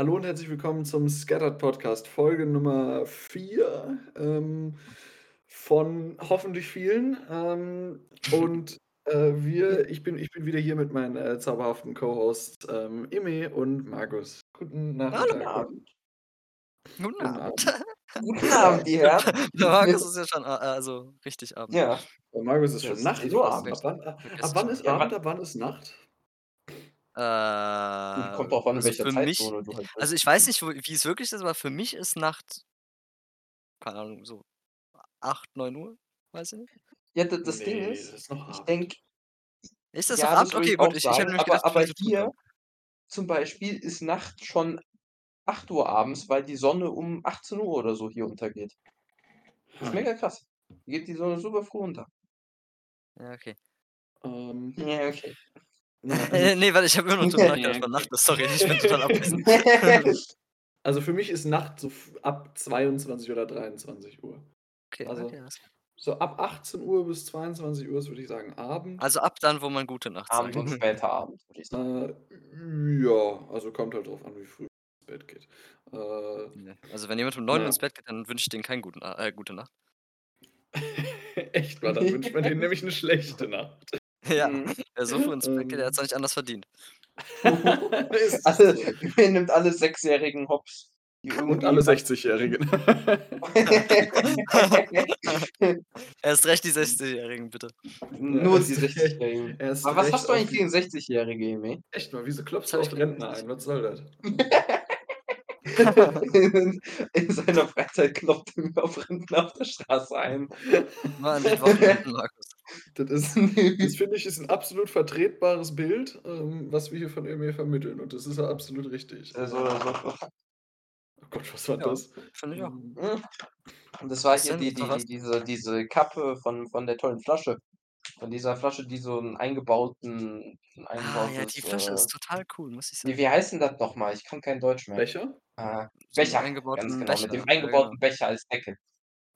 Hallo und herzlich willkommen zum Scattered Podcast, Folge Nummer 4 ähm, von hoffentlich vielen. Ähm, und äh, wir, ich bin, ich bin wieder hier mit meinen äh, zauberhaften Co-Hosts ähm, Ime und Markus. Guten Nachmittag. Guten Abend. Guten Abend. Guten Abend, die Herren. Der Markus ist ja schon, äh, also richtig Abend. Ja, Oh, Markus ist Ja, schon Nacht. fast. Abend. Ab wann, ab, wann ist Ja, Abend, ab wann ist Nacht? Äh, kommt drauf an, in also welcher für mich, Zeitzone du halt bist. also ich weiß nicht, wie es wirklich ist, aber für mich ist Nacht, keine Ahnung, so 8, 9 Uhr, weiß ich nicht. Ja, das, das Nee, Ding das ist, ist noch ich denke, Ist das ja, noch das Abend? Okay, ich gut, ich, ich habe nämlich aber, gedacht, aber ist hier Frühgang. zum Beispiel ist Nacht schon 8 Uhr abends, weil die Sonne um 18 Uhr oder so hier untergeht. Das ist Hm. mega krass. Hier geht die Sonne super früh unter. Ja, okay. Ähm, Ja, okay. Ja, also, Äh, nee, warte, ich habe immer noch drüber Ja, nachgedacht, okay. Nacht ist. Sorry, ich bin total abwesend. also für mich ist Nacht so ab 22 oder 23 Uhr. Okay, Also- okay. So ab 18 Uhr bis 22 Uhr ist, würde ich sagen, Abend. Also ab dann, wo man gute Nacht Abend sagt. und später Abend, würde ich sagen. Äh, ja, also kommt halt drauf an, wie früh ins Bett geht. Äh, Nee. Also wenn jemand um 9 Uhr Ja. ins Bett geht, dann wünsche ich denen keine guten, äh, gute Nacht. echt mal, dann wünscht man denen nämlich eine schlechte Nacht. Ja, Mhm. Bett geht, der Ähm. hat es nicht anders verdient. Ist Also, so. wer nimmt alle Sechsjährigen Hops? Und alle was- 60-Jährigen. Erst recht die 60-Jährigen, bitte. Nur erst die recht- 60-Jährigen. erst Aber was hast du eigentlich gegen 60-Jährige, Emi? Echt mal, wieso klopfst du auf Rentner ein? Was soll das? in, in seiner Freizeit klopft er mir auf Rentner auf der Straße ein. Den Wochenenden, Markus. Das ist, das finde ich, ist ein absolut vertretbares Bild, ähm, was wir hier von Emil vermitteln. Und das ist ja absolut richtig. Also, also, Oh Gott, was war Ja. das? Finde ich auch. Ähm, und das war Was hier die, die, die, diese, diese Kappe von, von der tollen Flasche. Von dieser Flasche, die so einen eingebauten. Ein Ah, ja, eingebautes, die Flasche äh, ist total cool, muss ich Wie, sagen. wie heißt denn das nochmal? Ich kann kein Deutsch mehr. Becher? Ah, So Becher, eingebauten ganz genau, Becher, mit dem ja, eingebauten genau. Becher als Deckel.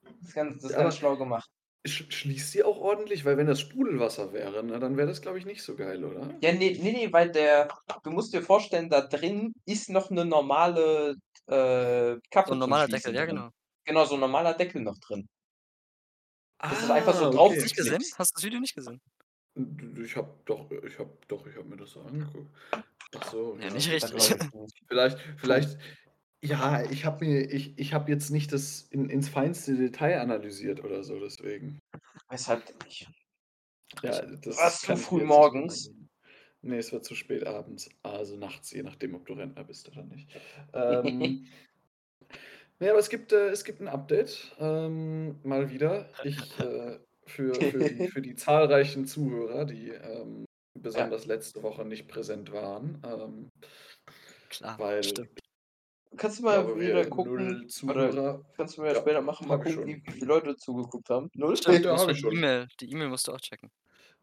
Das ist ganz, das ist Ja, ganz schlau gemacht. Sch schließt sie auch ordentlich? Weil wenn das Sprudelwasser wäre, ne, dann wäre das, glaube ich, nicht so geil, oder? Ja, nee, nee, nee, weil der, du musst dir vorstellen, da drin ist noch eine normale äh, Kappe So ein normaler Deckel, ja, drin. genau. Genau, so ein normaler Deckel noch drin. Das ist Ah, einfach so okay. drauf Hast du nicht gesehen? Hast du das Video nicht gesehen? Ich habe doch, ich habe doch, ich habe mir das so angeguckt. Ach so, Ja, ja. nicht richtig. Vielleicht, vielleicht, ja, ich habe mir, ich, ich habe jetzt nicht das in, ins feinste Detail analysiert oder so, deswegen. Weshalb denn nicht? Ja, das Was, kann ich früh mir jetzt nicht morgens? merken. Nee, es war zu spät abends, also nachts, je nachdem, ob du Rentner bist oder nicht. Ähm, nee, aber es gibt, äh, es gibt ein Update, ähm, mal wieder. Ich, äh, für, für, die, für die zahlreichen Zuhörer, die ähm, besonders letzte Woche nicht präsent waren, ähm, Klar, weil stimmt. Kannst du ich mal glaube, wieder gucken? null Oder Zuhörer. kannst du mir ja Ja, später machen, mal ich gucken, wie, viele Leute zugeguckt haben? Null? Stimmt, du Ja, musst hab mal ich die schon. E-Mail, die E-Mail musst du auch checken.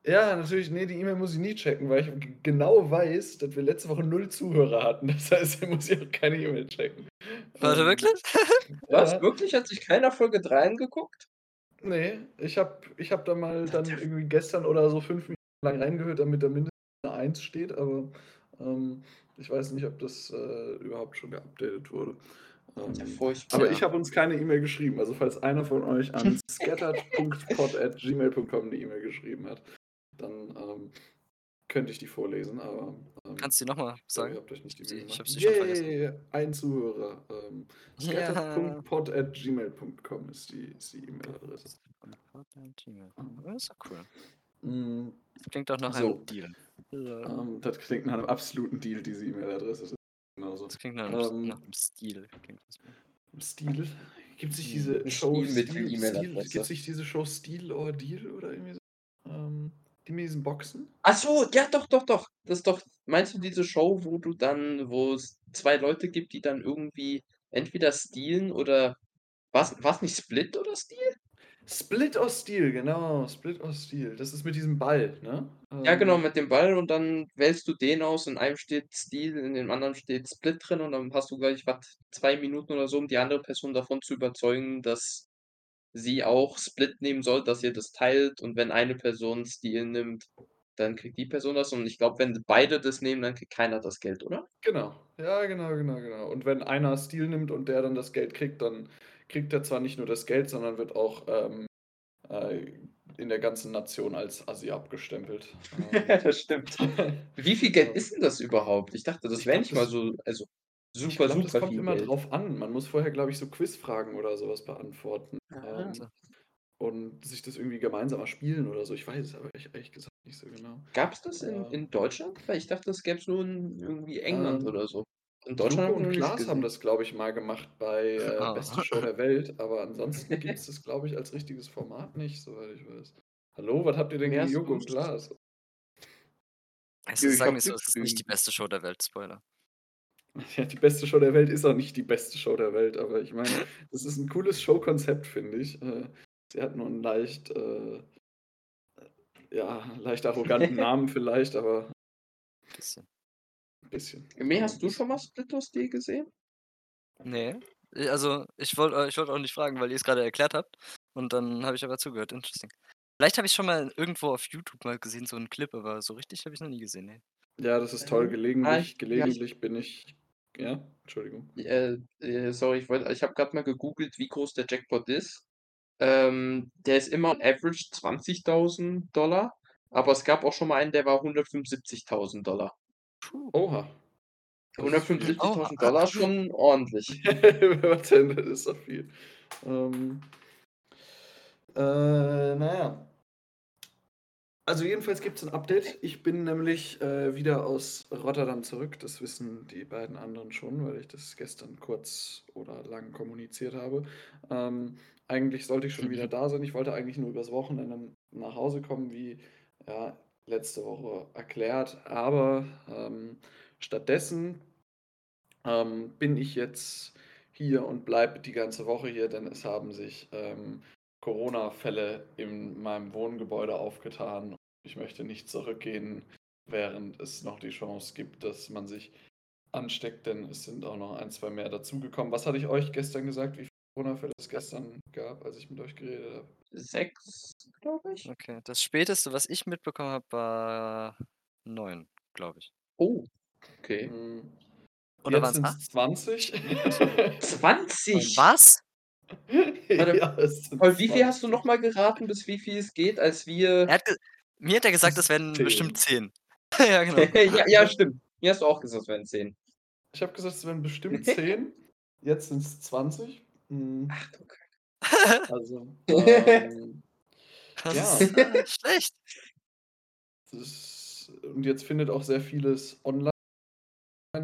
Ja, natürlich, nee, die E-Mail muss ich nie checken, weil ich genau weiß, dass wir letzte Woche null Zuhörer hatten. Das heißt, da muss ich auch keine E-Mail checken. Warte, Ähm, wirklich? Was? Ja, Wirklich? Hat sich keiner Folge 3 angeguckt? nee, ich habe ich hab da mal dann irgendwie gestern oder so fünf Minuten lang reingehört, damit da mindestens eine 1 steht, aber ähm, ich weiß nicht, ob das äh, überhaupt schon geupdatet wurde. Ähm, aber ich habe uns keine E-Mail geschrieben. Also falls einer von euch an scattered.pod.gmail.com eine E-Mail geschrieben hat, dann ähm, könnte ich die vorlesen, aber ähm, Kannst du die nochmal ich glaube, ihr sagen? habt euch nicht die Ich- hab's gemacht. schon vergessen. Ein Zuhörer. Ähm, scattered.pod.gmail.com ist die E-Mail-Adresse. Das ist cool. Das klingt doch nach So. einem Deal. Ähm, das klingt nach einem absoluten Deal, diese E-Mail-Adresse. Genauso. Das klingt nach einem, Ähm, nach einem Stil. Klingt das mal. Stil? Gibt sich diese Show Stil mit Stil, Stil, E-Mail-Adresse. gibt sich diese Show Stil or Deal oder irgendwie so? Ähm, die mit diesen Boxen? Ach so, ja, doch, doch, doch. Das ist doch, meinst du diese Show, wo du dann, wo es zwei Leute gibt, die dann irgendwie entweder stealen oder was, was nicht Split oder Steal? Split or Steel, genau. Split or Steel. Das ist mit diesem Ball, ne? Ja, genau, Ähm, mit dem Ball und dann wählst du den aus, in einem steht Steal, in dem anderen steht Split drin und dann hast du gleich, was, zwei Minuten oder so, um die andere Person davon zu überzeugen, dass sie auch Split nehmen soll, dass ihr das teilt und wenn eine Person Steal nimmt, dann kriegt die Person das und ich glaube, wenn beide das nehmen, dann kriegt keiner das Geld, oder? Genau. Ja, genau, genau, genau. Und wenn einer Stil nimmt und der dann das Geld kriegt, dann kriegt er zwar nicht nur das Geld, sondern wird auch ähm, äh, in der ganzen Nation als Assi abgestempelt. Ähm, Das stimmt. Wie viel Geld ist denn das überhaupt? Ich dachte, das Ich wäre nicht mal das so also, ich super, glaube, das super kommt viel immer Geld. drauf an. Man muss vorher, glaube ich, so Quizfragen oder sowas beantworten. Ah. Ähm, und sich das irgendwie gemeinsam erspielen oder so. Ich weiß es aber echt, ehrlich gesagt nicht so genau. Gab's das in Ja. in Deutschland? Weil ich dachte, das gäbe es nur in irgendwie England Ähm, oder so. In Deutschland noch und Klaas haben das, glaube ich, mal gemacht bei äh, Ah. Beste Show der Welt, aber ansonsten gibt es das, glaube ich, als richtiges Format nicht, soweit ich weiß. Hallo, was habt ihr denn gegen ist Joko und? Klaas? Also, Nö, ich sagen wir so, es ist nicht die beste Show der Welt, Spoiler. Ja, die beste Show der Welt ist auch nicht die beste Show der Welt, aber ich meine, das ist ein cooles Showkonzept, finde ich. Äh, sie hat nur einen leicht, äh, ja, leicht arroganten Namen vielleicht, aber Bisschen. Ein bisschen. Mir, Ja, hast du schon mal Split or Steel gesehen? Ne. Äh, also, ich wollte eu ich wollte auch nicht fragen, weil ihr's grade erklärt habt und dann habe ich aber zugehört. Interesting. Vielleicht habe ich schon mal irgendwo auf YouTube mal gesehen, so 'n Clip, aber so richtig habe ich's noch nie gesehen, ne. Ja, das ist toll. Ähm, ah, Gelegentlich ich ja, ich gelegentlich bin ich ja, Entschuldigung. Äh, äh, sorry, ich wollte ich habe grad mal gegoogelt, wie groß der Jackpot ist. Ähm, der ist immer on average 20.000 aber es gab auch schon mal einen, der war 175.000 Puh. Oha. Das ist viel. 175.000 Oha. ist schon ordentlich. Warte, das ist doch viel. Ähm, äh, na ja. Also jedenfalls gibt's 'n Update. Ich bin nämlich, äh, wieder aus Rotterdam zurück. Das wissen die beiden anderen schon, weil ich das gestern kurz oder lang kommuniziert habe. Ähm, eigentlich sollte ich schon wieder da sein. Ich wollte eigentlich nur übers Wochenende nach Hause kommen, wie, ja, letzte Woche erklärt. Aber, ähm, stattdessen, ähm, bin ich jetzt hier und bleibe die ganze Woche hier, denn es haben sich, ähm, Corona-Fälle in meinem Wohngebäude aufgetan. Ich möchte nicht zurückgehen, während es noch die Chance gibt, dass man sich ansteckt, denn es sind auch noch 1, 2 mehr dazugekommen. Was hatte ich euch gestern gesagt, wie Corona-Fälle es gestern gab, als ich mit euch geredet habe? 6, glaube ich. Okay, das Späteste, was ich mitbekommen habe, war 9, glaube ich. Oh, okay. Hm. Oder sind's 8? 20. 20? Was? Warte, Ja, es sind und wie viel hast du 20. noch mal geraten, bis wie viel es geht, als Er wir hat ge mir hat er gesagt, das wären 10. bestimmt 10. Ja, genau. Ja, ja, stimmt. Mir hast du auch gesagt, es wären 10. Ich habe gesagt, es wären bestimmt 10. Jetzt sind's 20. Hm. Ach du Kacke. Also, ähm, Das ja. ist, äh, schlecht. Das und jetzt findet auch sehr vieles online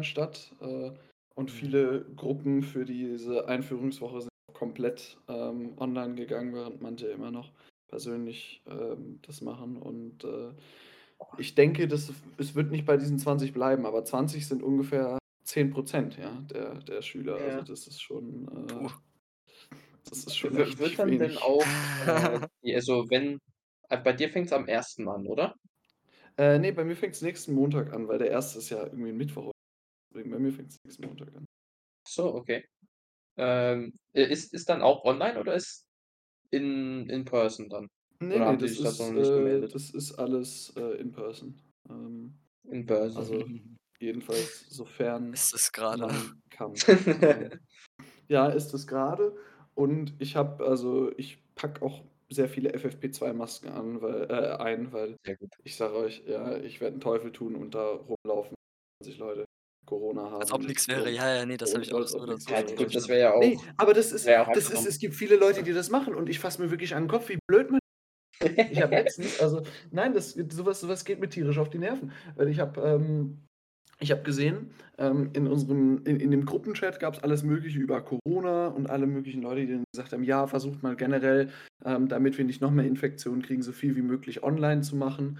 statt, äh, und Mhm. viele Gruppen für diese Einführungswoche sind komplett, ähm, online gegangen, während manche immer noch persönlich, ähm, das machen und, äh, ich denke, das es wird nicht bei diesen 20 bleiben, aber 20 sind ungefähr 10 ja, der der Schüler. Also, Ja. das ist schon, äh das ist schon wird dann denn wenig. auch, äh, also, wenn äh, bei dir fängt's am 1. an, oder? Äh, ne, bei mir fängt's nächsten Montag an, weil der 1. ist ja irgendwie 'n Mittwoch. Deswegen bei mir fängt's nächsten Montag an. Ach so, okay. Ähm, i ist ist dann auch online oder ist in in person dann? Ne, Oder ne, die das ist, nicht äh das ist alles, äh, in person. Ähm, In person. also, jedenfalls sofern Ist es kann. Ähm, ja, ist es grade und ich habe also, ich packe auch sehr viele FFP2-Masken an, weil äh, ein, weil Sehr gut. ich sage euch, ja, ich werde 'n Teufel tun und da rumlaufen, wenn 20 Leute Corona Als haben ob nix wäre. Ja, ja, ne, das habe ich auch so oder so Ja, gut, das wäre ja auch Ne, aber das ist das ist es gibt viele Leute, die das machen und ich fasse mir wirklich an 'n Kopf, wie blöd man ich habe letztens also, nein, das so was so was geht mir tierisch auf die Nerven, weil ich habe, ähm ich habe gesehen, ähm, in unserem in in dem Gruppenchat gab's alles Mögliche über Corona und alle möglichen Leute, die dann gesagt haben: „Ja, versucht mal generell, ähm, damit wir nicht noch mehr Infektionen kriegen, so viel wie möglich online zu machen.“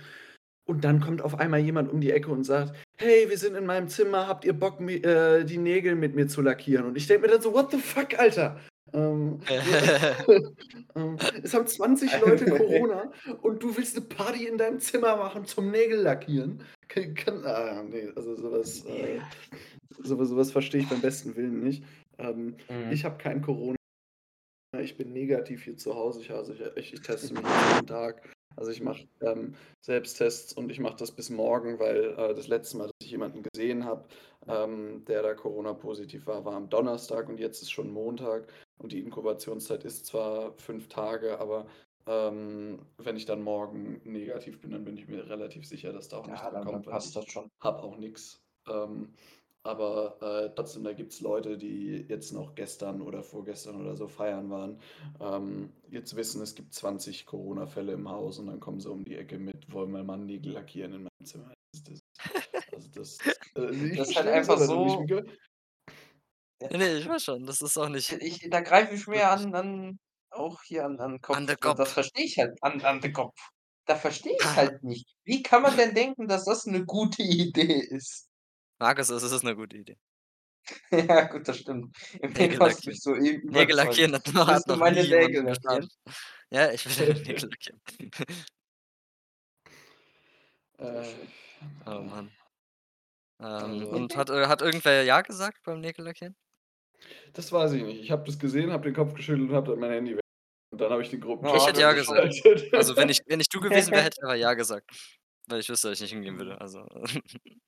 Und dann kommt auf einmal jemand um die Ecke und sagt: „Hey, wir sind in meinem Zimmer, habt ihr Bock, äh, die Nägel mit mir zu lackieren?“ Und ich denke mir dann so: „What the fuck, Alter?“ Ähm, ähm, es haben 20 Leute Corona und du willst 'ne Party in deinem Zimmer machen zum Nägel lackieren? Kann kann ah, ne, also so was, äh so was so was verstehe ich beim besten Willen nicht. Ähm, Mhm. ich habe kein Corona. Ich bin negativ hier zu Hause. Ich also, ich ich ich teste mich jeden Tag Also ich mache ähm, Selbsttests und ich mache das bis morgen, weil äh, das letzte Mal, dass ich jemanden gesehen habe, ähm, der da Corona-positiv war, war am Donnerstag und jetzt ist schon Montag und die Inkubationszeit ist zwar fünf Tage, aber ähm, wenn ich dann morgen negativ bin, dann bin ich mir relativ sicher, dass da auch nichts Ja, dann, dann kommt, weil passt ich das schon. habe auch nichts. Ähm, aber äh, trotzdem, da gibt es Leute, die jetzt noch gestern oder vorgestern oder so feiern waren, ähm, jetzt wissen, es gibt 20 Corona-Fälle im Haus und dann kommen sie um die Ecke mit, wollen wir mal Nägel lackieren in meinem Zimmer. Das, das, das, äh, Das ist halt das einfach so. Ge- Nee, nee, ich weiß schon, das ist auch nicht Ich, da greife ich mir an, an, auch hier an, an den an Kopf. der Da, das Kopf. verstehe ich halt, an, an den Kopf. Da verstehe ich halt nicht. Wie kann man denn denken, dass das eine gute Idee ist? Markus, es ist eine gute Idee. Ja, gut, das stimmt. Immerhin Nägel hast du lackieren. mich soeben Nägel lackieren hat Willst du noch meine Nägel lackieren? geschadet. Ja, ich will Nägel lackieren. Äh, Oh Mann. Ähm, Also, und hat, äh, hat irgendwer Ja gesagt beim Nägel lackieren? das weiß ich nicht. Ich habe das gesehen, habe den Kopf geschüttelt und habe dann mein Handy weg. Und dann habe ich den Ja, Ich hätte Ja gesagt. Also wenn ich, wenn ich du gewesen wäre, hätte ich aber Ja gesagt. Weil ich wüsste, dass ich nicht hingehen würde. Also.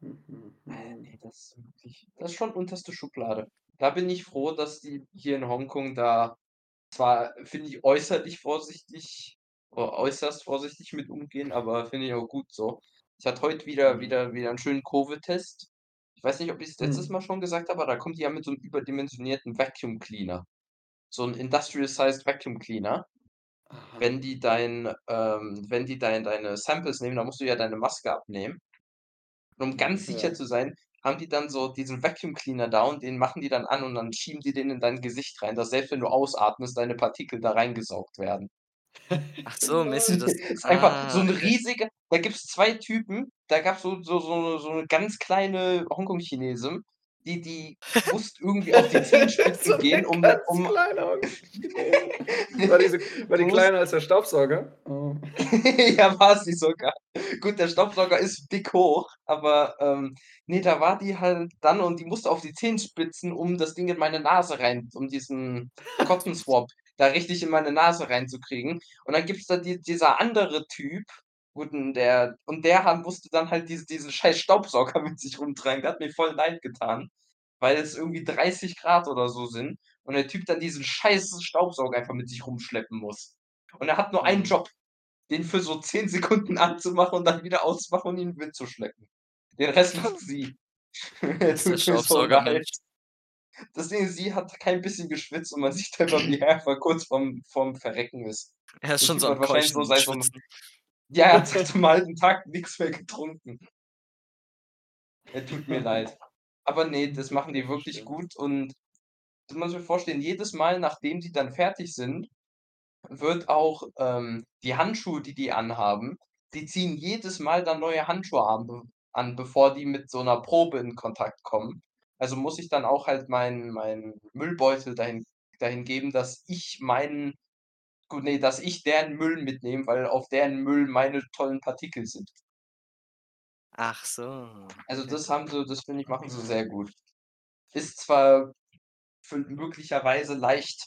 Äh, nee, das ist wirklich, das ist schon unterste Schublade. Da bin ich froh, dass die hier in Hongkong da zwar, finde ich, äußerlich vorsichtig, oder äußerst vorsichtig mit umgehen, aber finde ich auch gut so. Ich hatte heute wieder, Mhm. wieder, wieder einen schönen Covid-Test. Ich weiß nicht, ob ich es letztes Mhm. Mal schon gesagt habe, aber da kommt die ja mit so einem überdimensionierten Vacuum Cleaner. So ein Industrial-Sized Vacuum Cleaner. Aha. Wenn die dein, ähm, wenn die dein, deine Samples nehmen, dann musst du ja deine Maske abnehmen. Und um ganz sicher Ja. zu sein, haben die dann so diesen Vacuum Cleaner da und den machen die dann an und dann schieben die den in dein Gesicht rein, dass selbst wenn du ausatmest, deine Partikel da reingesaugt werden. Ach so, mäßig das. Ist einfach so Ah, ein riesiger da gibt's 2 Typen, da gab's so so so 'ne so 'ne ganz kleine Hongkong-Chinesin, die die musste irgendwie auf die so Zehenspitzen eine gehen, um ganz um. War die, so, war die kleiner als der Staubsauger? Oh. Ja, war sie sogar. Gut, der Staubsauger ist dick hoch, aber, ähm, ne, da war die halt dann und die musste auf die Zehenspitzen, um das Ding in meine Nase rein um diesen Cotton Swab da richtig in meine Nase reinzukriegen. Und dann gibt's da die dieser andere Typ, gut, 'n der und der hat musste dann halt diese diesen scheiß Staubsauger mit sich rumtragen. Der hat mir voll leid getan, weil es irgendwie 30 Grad oder so sind und der Typ dann diesen scheiß Staubsauger einfach mit sich rumschleppen muss. Und er hat nur einen Mhm. Job, den für so 10 Sekunden anzumachen und dann wieder auszumachen und ihn in den Wind zu schleppen. Den Rest macht sie. Tut mir so leid. Das Ding ist, sie hat kein bisschen geschwitzt und man sieht einfach, wie er einfach kurz vorm vorm Verrecken ist. Er ist schon so am wahrscheinlich so seit so ja, er hat seit so 'nem halben Tag nix mehr getrunken. Er tut mir leid. Aber ne, das machen die wirklich gut und du musst dir vorstellen, jedes Mal, nachdem die dann fertig sind, wird auch, ähm, die Handschuhe, die die anhaben die ziehen jedes Mal dann neue Handschuhe an, be an, bevor die mit so 'ner Probe in Kontakt kommen. Also, muss ich dann auch halt meinen meinen Müllbeutel dahin dahin geben, dass ich meinen gut, ne, dass ich deren Müll mitnehme, weil auf deren Müll meine tollen Partikel sind. Ach so, Also, das haben sie das finde ich, machen sie sehr gut. Ist zwar möglicherweise leicht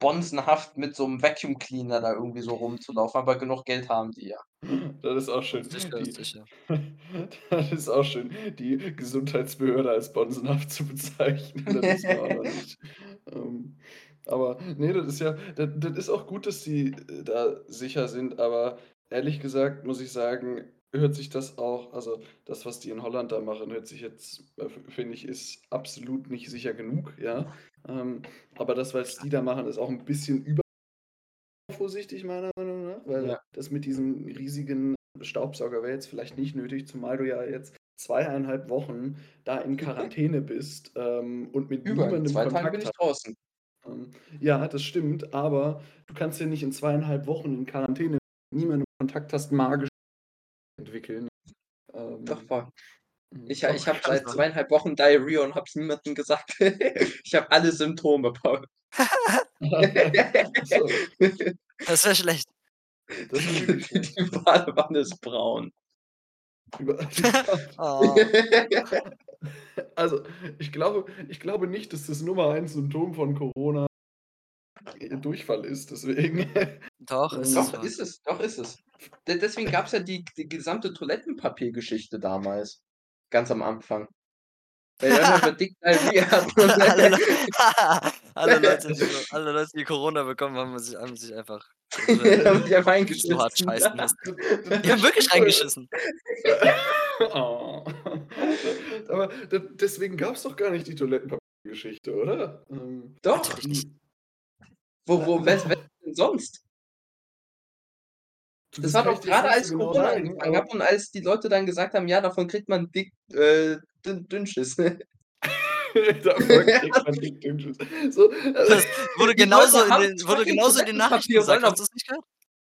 bonzenhaft mit so 'nem Vacuum Cleaner da irgendwie so rumzulaufen, aber genug Geld haben die ja. Das ist auch schön. Sicher, Die sicher. das ist auch schön, die Gesundheitsbehörde als bonzenhaft zu bezeichnen. Das wir auch nicht. Ähm, aber ne, das ist ja das das ist auch gut, dass die, äh, da sicher sind, aber ehrlich gesagt muss ich sagen, hört sich das auch also, das, was die in Holland da machen, hört sich jetzt äh, finde ich, ist absolut nicht sicher genug, ja? Ähm, aber das, was die da machen, ist auch 'n bisschen übervorsichtig meiner Meinung nach, weil Ja. das mit diesem riesigen Staubsauger wäre jetzt vielleicht nicht nötig, zumal du ja jetzt 2,5 Wochen da in Quarantäne bist, ähm, und mit Über, 2 Tagen bin Kontakt ich draußen. Ähm, ja, das stimmt, aber du kannst ja nicht in 2,5 Wochen in Quarantäne mit niemandem Kontakt hast, magisch entwickeln. Doch, Ähm, voll. hm, Ich ha doch, ich habe seit. 2,5 Wochen Diarrhoea und habe es niemandem gesagt. Ich habe alle Symptome, Paul. Das wäre schlecht. Das Die Badewanne ist braun. Oh. Also, ich glaube ich glaube nicht, dass das Nummer 1 Symptom von Corona Durchfall ist, deswegen. Doch, ist es Doch, wahr. ist es, doch, ist es. De deswegen gab's ja die die gesamte Toilettenpapiergeschichte damals, ganz am Anfang. Weil nur dick Diarrhea Alle Leu alle Leute, die alle Leute, die Corona bekommen haben, haben sich haben sich einfach Die haben sich einfach so hart eingeschissen. scheißen. Die haben wirklich reingeschissen. Oh. Aber de deswegen gab's doch gar nicht die Toilettenpapiergeschichte, oder? Ähm, Doch. Natürlich nicht. Wo wo wes wes denn sonst? du, Das das war doch nicht als genau Corona sagen, angefangen hat und als die Leute dann gesagt haben: „Ja, davon kriegt man dick äh, dünn Dünnschiss.“ davon kriegt man dick Dünnschiss. So, also Das wurde genauso in den wurde genauso in den Nachrichten gesagt. Hast du's nicht gehört?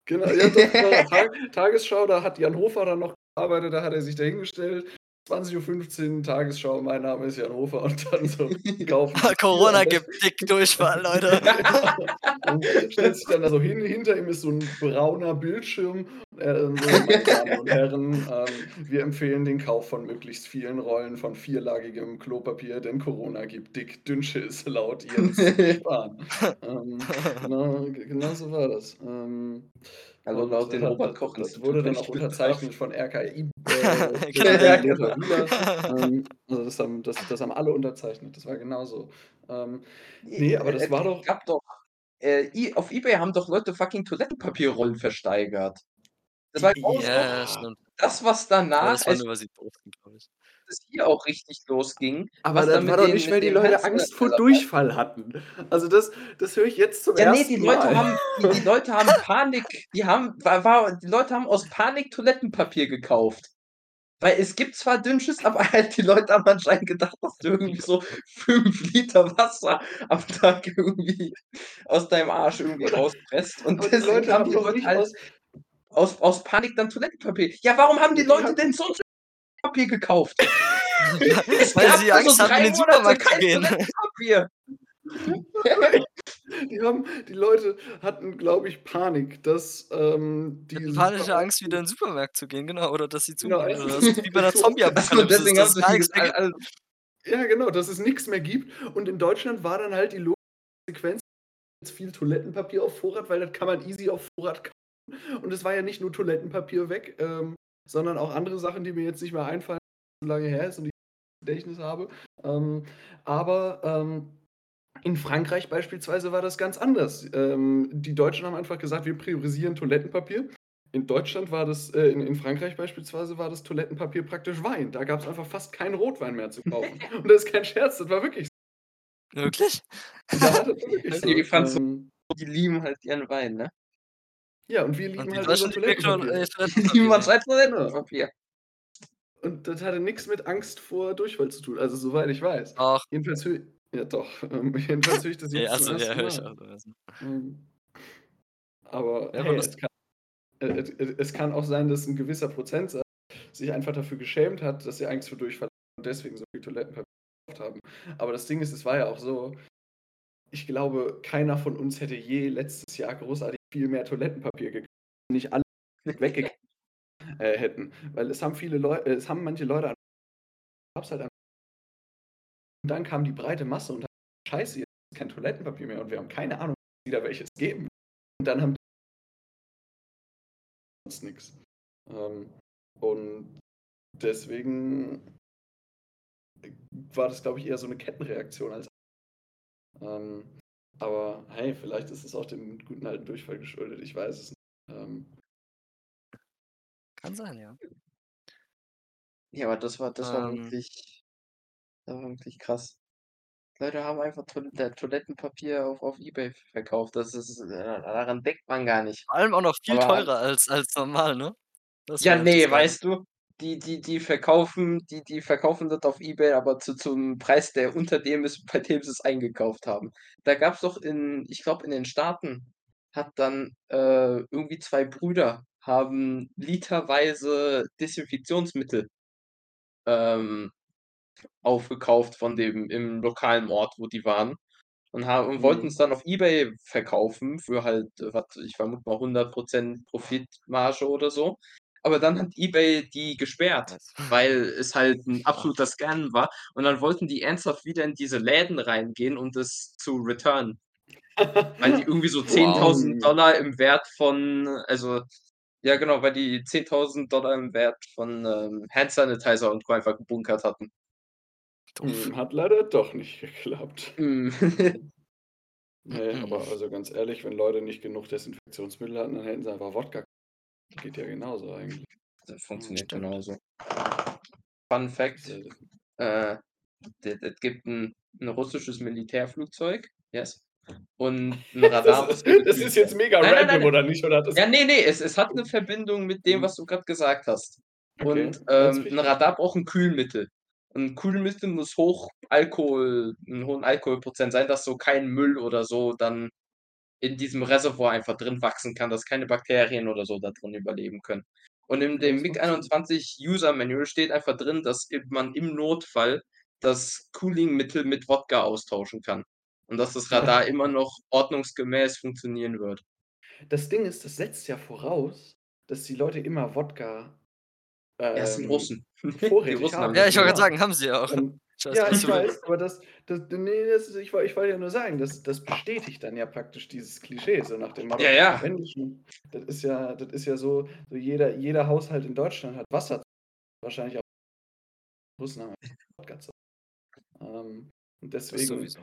Genau, ja doch, genau. Tag Tagesschau, da hat Jan Hofer dann noch gearbeitet, da hat er sich da hingestellt. 20:15 Uhr Tagesschau, mein Name ist Jan Hofer und dann so kaufen Sie Corona gibt dick Durchfall, Leute. und stellt sich dann da so hin, hinter ihm ist so 'n brauner Bildschirm, äh, so: „Meine Damen und Herren, ähm, wir empfehlen den Kauf von möglichst vielen Rollen von vierlagigem Klopapier, denn Corona gibt dick Dünnschiss laut Jens Spahn.“ Ähm, genau genau so war das. Ähm, Also, und, laut den äh, Robert das Koch das wurde dann auch unterzeichnet von RKI, äh, Genau. Ähm, also, das haben das das haben alle unterzeichnet. Das war genauso. Ähm, ne, aber das war doch gab doch äh, auf eBay haben doch Leute fucking Toilettenpapierrollen versteigert. Das war genauso Ja, stimmt. das, was danach das war nur, sie doof sind, glaube ich. es hier auch richtig losging, Aber was das dann war mit doch nicht, weil die Leute Angst vor Durchfall hatten. Also, das das höre ich jetzt zum Ja, ersten die Leute Mal. haben die die Leute haben Panik die haben war war die Leute haben aus Panik Toilettenpapier gekauft. Weil es gibt zwar Dünnschiss, aber halt die Leute haben anscheinend gedacht, dass du irgendwie so 5 Liter Wasser am Tag irgendwie aus deinem Arsch irgendwie rauspresst und aber die deswegen Leute haben die Leute nicht halt aus aus aus Panik dann Toilettenpapier ja, warum haben die Ja, Leute denn sonst Toilettenpapier gekauft? Es Weil sie Angst so hatten, in 3 den Supermarkt zu gehen. Toilettenpapier. Die haben die Leute hatten, glaube ich, Panik, dass, ähm, Die hatten panische Angst, wieder in den Supermarkt zu gehen, genau, oder dass sie Genau, zugehen erstens, oder die wie bei 'ner zu oft Ach so, Zombie-Apokalypse ist, deswegen dass haben es sie gar die nix mehr al gibt. al Ja, genau, dass es nix mehr gibt und in Deutschland war dann halt die logische Konsequenz viel Toilettenpapier auf Vorrat, weil das kann man easy auf Vorrat kaufen. Und es war ja nicht nur Toilettenpapier weg, ähm, sondern auch andere Sachen, die mir jetzt nicht mehr einfallen, so lange her ist und ich Gedächtnis habe. Ähm, aber, ähm, in Frankreich beispielsweise war das ganz anders. Ähm, die Deutschen haben einfach gesagt: „Wir priorisieren Toilettenpapier.“ In Deutschland war das äh, in in Frankreich beispielsweise war das Toilettenpapier praktisch Wein. Da gab's einfach fast keinen Rotwein mehr zu kaufen. Und das ist kein Scherz, das war wirklich so. Wirklich? Ja, das war wirklich so. Die Franzosen, Ähm die lieben halt ihren Wein, ne? Ja, und wir Und lieben die halt unser ja Toilettenpapier. äh, Die Toilettenpapier, ja. Und das hatte nix mit Angst vor Durchfall zu tun, also soweit ich weiß. Doch. Jedenfalls höre ja doch, ähm, jedenfalls höre ich das Ja, jetzt zum also, ja, höre ich auch. Also. Mhm. Aber Ja, hey, es kann äh, et es kann auch sein, dass 'n gewisser Prozentsatz sich einfach dafür geschämt hat, dass sie Angst vor Durchfall haben und deswegen so viel Toilettenpapier gekauft haben. Aber das Ding ist, es war ja auch so ich glaube, keiner von uns hätte je letztes Jahr großartig viel mehr Toilettenpapier gekauft, nicht alle weggekauft äh, hätten. Weil es haben viele Leu äh, es haben manche Leute an halt und dann kam die breite Masse und hat „Scheiße, jetzt ist kein Toilettenpapier mehr und wir haben keine Ahnung, wieder welches geben wird.“ Und dann haben sonst nix. Ähm, und deswegen war das, glaube ich, eher so 'ne Kettenreaktion als ähm, aber hey, vielleicht ist es auch dem guten alten Durchfall geschuldet, ich weiß es nicht. Ähm Kann sein, ja. Ja, aber das war das war Ähm wirklich das war wirklich krass. Leute haben einfach Toil äh, Toilettenpapier auf auf eBay verkauft. Das ist äh, daran denkt man gar nicht. Vor allem auch noch viel Aber teurer als als normal, ne? Das Ja, halt das ne, Geile. weißt du, die die die verkaufen die die verkaufen das auf eBay, aber zu zum Preis, der unter dem ist, bei dem sie's eingekauft haben. Da gab's doch in ich glaube, in den Staaten hat dann, äh, irgendwie 2 Brüder haben literweise Desinfektionsmittel ähm, aufgekauft von dem im lokalen Ort, wo die waren und ha und wollten's Mhm. dann auf eBay verkaufen für halt, äh, was ich vermute mal 100% Profitmarge oder so. Aber dann hat eBay die gesperrt, weil es halt 'n Ah. absoluter Scam war und dann wollten die ernsthaft wieder in diese Läden reingehen, um das zu returnen. Weil die irgendwie so Wow. 10.000 Dollar im Wert von, also, ja genau, weil die 10.000 Dollar im Wert von ähm, Hand Sanitizer und Co. einfach gebunkert hatten. Doof. Hm, Hat leider doch nicht geklappt. Mm. Nee, Mhm. aber also ganz ehrlich, wenn Leute nicht genug Desinfektionsmittel hatten, dann hätten sie einfach Wodka. Geht ja genauso eigentlich. Das funktioniert stimmt. genauso. Fun Fact: äh, Es gibt ein, ein russisches Militärflugzeug, yes, und ein Radar. Das, ist- das ist jetzt mega Nein, nein, random, nein. oder nicht? Oder Ja, nee, nee, es, es hat eine Verbindung mit dem, Mhm. was du gerade gesagt hast. Okay, Und ähm, ein. Radar braucht ein Kühlmittel. Ein Kühlmittel muss hoch Alkohol, einen hohen Alkoholprozent sein, dass so kein Müll oder so dann in diesem Reservoir einfach drin wachsen kann, dass keine Bakterien oder so da drin überleben können. Und in dem das macht Sinn. MiG-21 User Manual steht einfach drin, dass man im Notfall das Coolingmittel mit Wodka austauschen kann. Und dass das Radar immer noch ordnungsgemäß funktionieren wird. Das Ding ist, das setzt ja voraus, dass die Leute immer Wodka Ja, es sind ähm, Russen. Die Russen haben. Ja, ich wollte gerade sagen, haben sie ja auch. Ähm, ja, ich so- weiß, aber das, das, nee, das ich, ich wollte ja nur sagen, das, das bestätigt dann ja praktisch dieses Klischee, so nach dem Motto, Ja, ja. das ist ja, das ist ja so, so jeder, jeder Haushalt in Deutschland hat Wasser, wahrscheinlich auch Russen haben zu. Ähm, und deswegen, sowieso.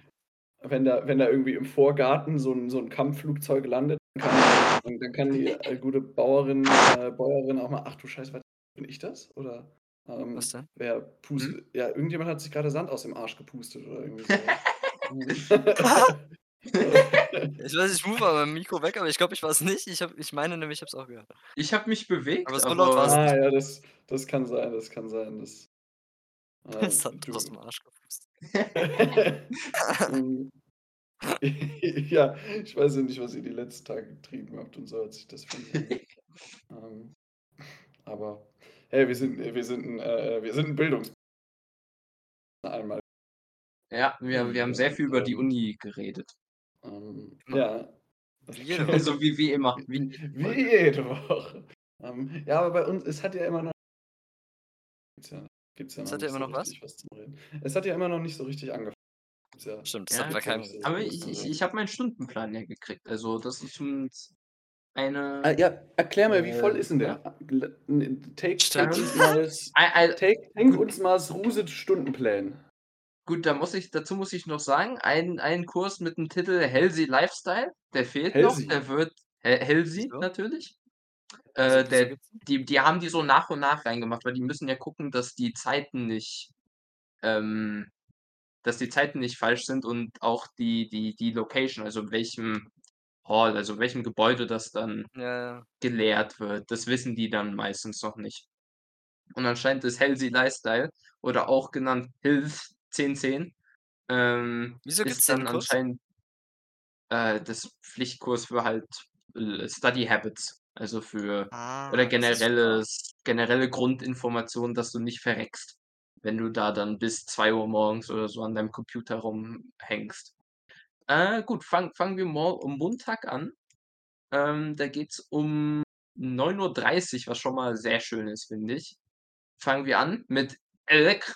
wenn da, wenn da irgendwie im Vorgarten so ein, so ein Kampfflugzeug landet, dann kann, dann, kann die äh, gute Bauerin, äh, Bäuerin auch mal, ach du Scheiße, was, bin ich das? Oder ähm, Was denn? wer pustet, Hm? ja, irgendjemand hat sich gerade Sand aus dem Arsch gepustet oder irgendwie so. Ich weiß, ich move mal mein Mikro weg, aber ich glaube, ich war es nicht. Ich, hab, ich meine nämlich, ich habe es auch gehört. Ich habe mich bewegt, Aber so aber, laut war's ah, ja, das, das kann sein, das kann sein. Das, äh, Das hat du- aus dem Arsch gepustet. Ja, ich weiß ja nicht, was ihr die letzten Tage getrieben habt und so hat sich das funktioniert. ähm, aber hey, wir sind, wir sind ein, äh, wir sind ein Bildungs einmal. ja, wir, wir haben sehr viel über die Uni geredet. Ähm, ja. Also wie, wie immer. Wie, Wie jede Woche. Ähm, ja, aber bei uns, es hat ja immer noch. Gibt's ja, gibt's ja Es hat ja immer so noch was? was zum Reden. Es hat ja immer noch nicht so richtig angefangen. Ja, Stimmt, das Ja, hat gesagt. aber ich, ich, ich habe meinen Stundenplan ja gekriegt. Also das ist zumindest eine. Ah, ja, erklär mir, wie voll Äh, ist denn der? Take, take, uns mal, take, take uns mal das Ruse-Stundenpläne. Gut, da muss ich, dazu muss ich noch sagen, ein, ein Kurs mit dem Titel Healthy Lifestyle, der fehlt Healthy? noch, der wird He- Healthy Wieso? natürlich. Äh, der, die, die haben die so nach und nach reingemacht, weil die müssen ja gucken, dass die Zeiten nicht, ähm, dass die Zeiten nicht falsch sind und auch die, die, die Location, also in welchem Hall, also welchem Gebäude das dann Ja, ja. gelehrt wird. Das wissen die dann meistens noch nicht. Und anscheinend ist Healthy Lifestyle oder auch genannt Health 1010 ähm, Wieso gibt's ist den dann Kurs? anscheinend äh, das Pflichtkurs für halt äh, Study Habits, also für Ah, oder das ist super. generelles, generelle Grundinformation, dass du nicht verreckst, wenn du da dann bis 2 Uhr morgens oder so an deinem Computer rumhängst. Äh, gut, fang, fangen wir mal um Montag an. Ähm, da geht's um 9.30 Uhr, was schon mal sehr schön ist, finde ich. Fangen wir an mit Elec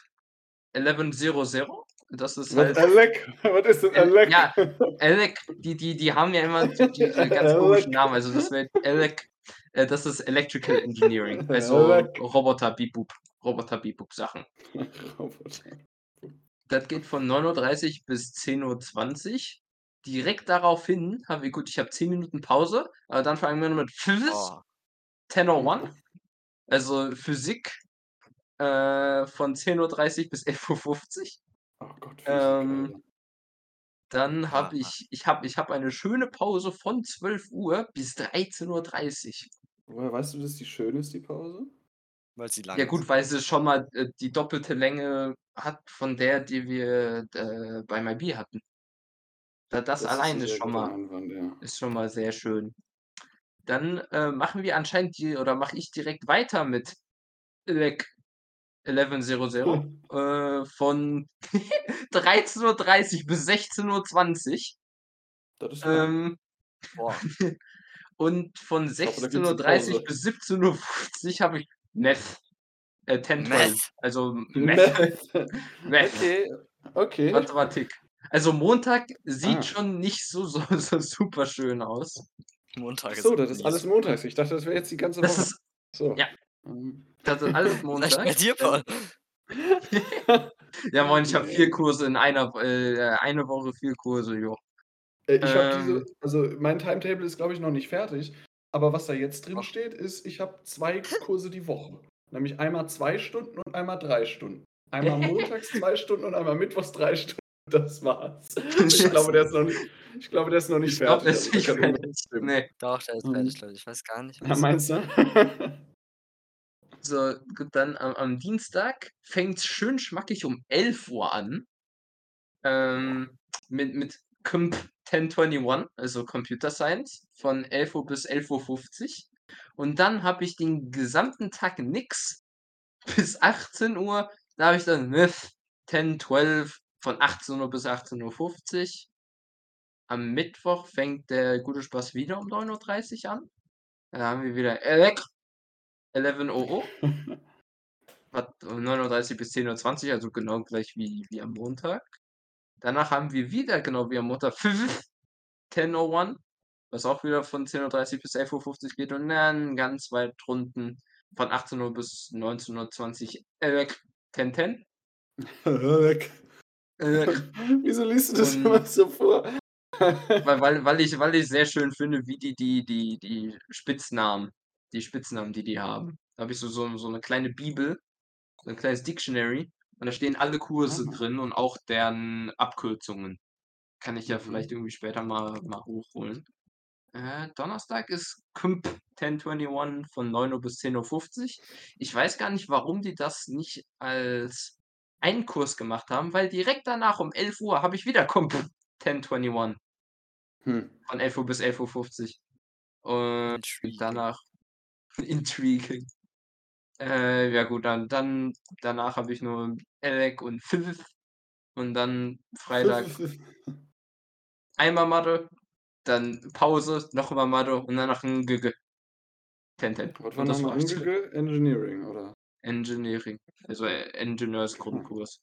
1100. Das ist Was, halt. Alec? Was ist denn El- Alec? ja, Elec, die, die, die haben ja immer die, diese ganz komischen Namen. Also das wird Elec, äh, das ist Electrical Engineering. Also Elec. Roboter Bebop, Roboter Bebop Sachen. Roboter. Das geht von 9.30 Uhr bis 10.20 Uhr. Direkt daraufhin haben wir, gut, ich habe 10 Minuten Pause, aber dann fangen wir mit Phys Oh, 10.01, also Physik äh, von 10.30 Uhr bis 11.50 Uhr. Oh Gott, Physik, Ähm. Dann habe Ah. ich, ich habe ich hab eine schöne Pause von 12 Uhr bis 13.30 Uhr. Woher weißt du, dass die schön ist, die Pause? weil sie lang Ja gut, weil sie schon mal äh, die doppelte Länge hat von der, die wir äh, bei MyB hatten. Da, das, ist allein ein ist sehr schon mal Einwand, ja. ist schon mal sehr schön. Dann äh, machen wir anscheinend die, oder mache ich direkt weiter mit Elec 1100 äh, von 13.30 Uhr bis 16.20 Uhr. Das ist. Ähm, Boah. und von Ich hoffe, da gibt's 16.30 eine Pause. Uhr bis 17.50 Uhr habe ich Meth. Äh, 10, 12. Meth. Also Meth. Meth. Meth. Okay, okay. Mathematik. Also Montag sieht Ah. schon nicht so, so, so super schön aus. Montage Ach so, das ist alles montags. Ich dachte, das wäre jetzt die ganze Das Woche. ist, So. ja. Ähm, das ist alles Montag. bei dir, Paul. Ja, moin, ich habe vier. Kurse in einer, äh, eine Woche, vier Kurse, jo. Äh, ich habe Ähm. diese, also mein Timetable ist, glaube ich, noch nicht fertig. Aber was da jetzt drin steht, ist, ich habe zwei Kurse die Woche. Nämlich einmal zwei Stunden und einmal drei Stunden. Einmal montags zwei Stunden und einmal mittwochs drei Stunden. Das war's. Ich glaube, der ist noch nicht, ich glaube, der ist noch nicht Ich glaube, fertig. ist also nicht fertig. Nee. Doch, der ist fertig, Leute. Ich weiß gar nicht, Ja, was. meinst du? So, gut, dann am, am Dienstag fängt es schön schmackig um 11 Uhr an. Ähm, mit, mit Comp 1021, also Computer Science, von 11 Uhr bis 11.50 Uhr. Und dann habe ich den gesamten Tag nix bis 18 Uhr. Da habe ich dann Myth 10, 12 von 18 Uhr bis 18.50 Uhr. Am Mittwoch fängt der gute Spaß wieder um 9.30 Uhr an. Dann haben wir wieder Elec 11.00 hat 9.30 bis 10.20 Uhr, also genau gleich wie, wie am Montag. Danach haben wir wieder genau wie am Montag 5, 10.01, was auch wieder von 10.30 bis 11.50 Uhr geht und dann ganz weit drunten von 18 Uhr bis 19.20 Uhr äh, 10.10. Äh, Wieso liest du das Und- immer so vor? weil, weil, weil, ich, weil ich sehr schön finde, wie die, die, die, die Spitznamen, die Spitznamen, die die haben. Da habe ich so, so, so eine kleine Bibel, so ein kleines Dictionary und da stehen alle Kurse Ah. drin und auch deren Abkürzungen. Kann ich ja Mhm. vielleicht irgendwie später mal, mal hochholen. Äh, Donnerstag ist Kümp 1021 von 9 Uhr bis 10.50 Uhr. Ich weiß gar nicht, warum die das nicht als einen Kurs gemacht haben, weil direkt danach um 11 Uhr habe ich wieder Kümp 1021 Hm. von 11 Uhr bis 11.50 Uhr. Und Intriguing. danach intriguing. Äh, ja gut, dann, dann danach habe ich nur Elec und Fifth und dann Freitag einmal Mathe, dann Pause, nochmal Mathe und danach ein GG. 10, 10. Was war das nochmal. Angel? Engineering, oder? Engineering, also äh, Ingenieursgrundkurs.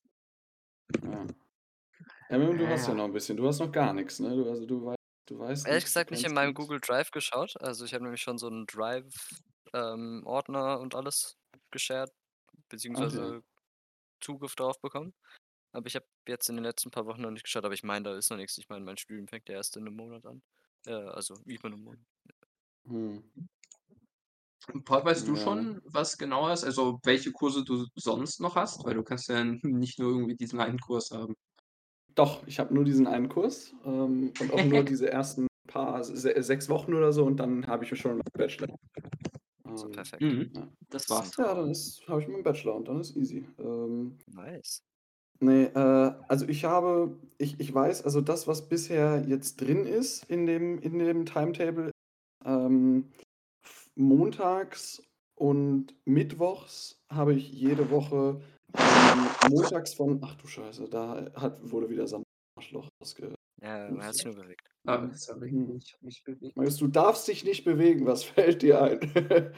Ja. Eminem, du Ja, hast ja noch ein bisschen. Du hast noch gar nichts, ne? Du, also du weißt, du weißt Ehrlich nicht, gesagt nicht in meinem. Google Drive geschaut. Also ich habe nämlich schon so einen Drive-Ordner und alles geshared, beziehungsweise Zugriff drauf bekommen. Aber ich habe jetzt in den letzten paar Wochen noch nicht geschaut, aber ich meine, da ist noch nichts. Ich meine, mein Studium fängt ja erst in einem Monat an. Äh, also über einem Monat. Hm. Paul, weißt du Ja. schon, was genau ist? Also welche Kurse du sonst noch hast? Weil du kannst ja nicht nur irgendwie diesen einen Kurs haben. Doch, ich habe nur diesen einen Kurs ähm, und auch nur diese ersten paar, se sechs Wochen oder so und dann habe ich schon meinen Bachelor. So Ähm, perfekt. Mhm. ja. Das war's. Ja, dann habe ich meinen Bachelor und dann ist easy. Ähm, Nice. Nee, äh, also ich habe, ich, ich weiß, also das, was bisher jetzt drin ist in dem, in dem Timetable, ähm, montags und mittwochs habe ich jede Woche ähm, montags von, ach du Scheiße, da hat, wurde wieder Sam Arschloch ausge. Ja, man hat sich nur bewegt. Ah, sorry, Hm. ich hab mich bewegt. Du darfst dich nicht bewegen, was fällt dir ein?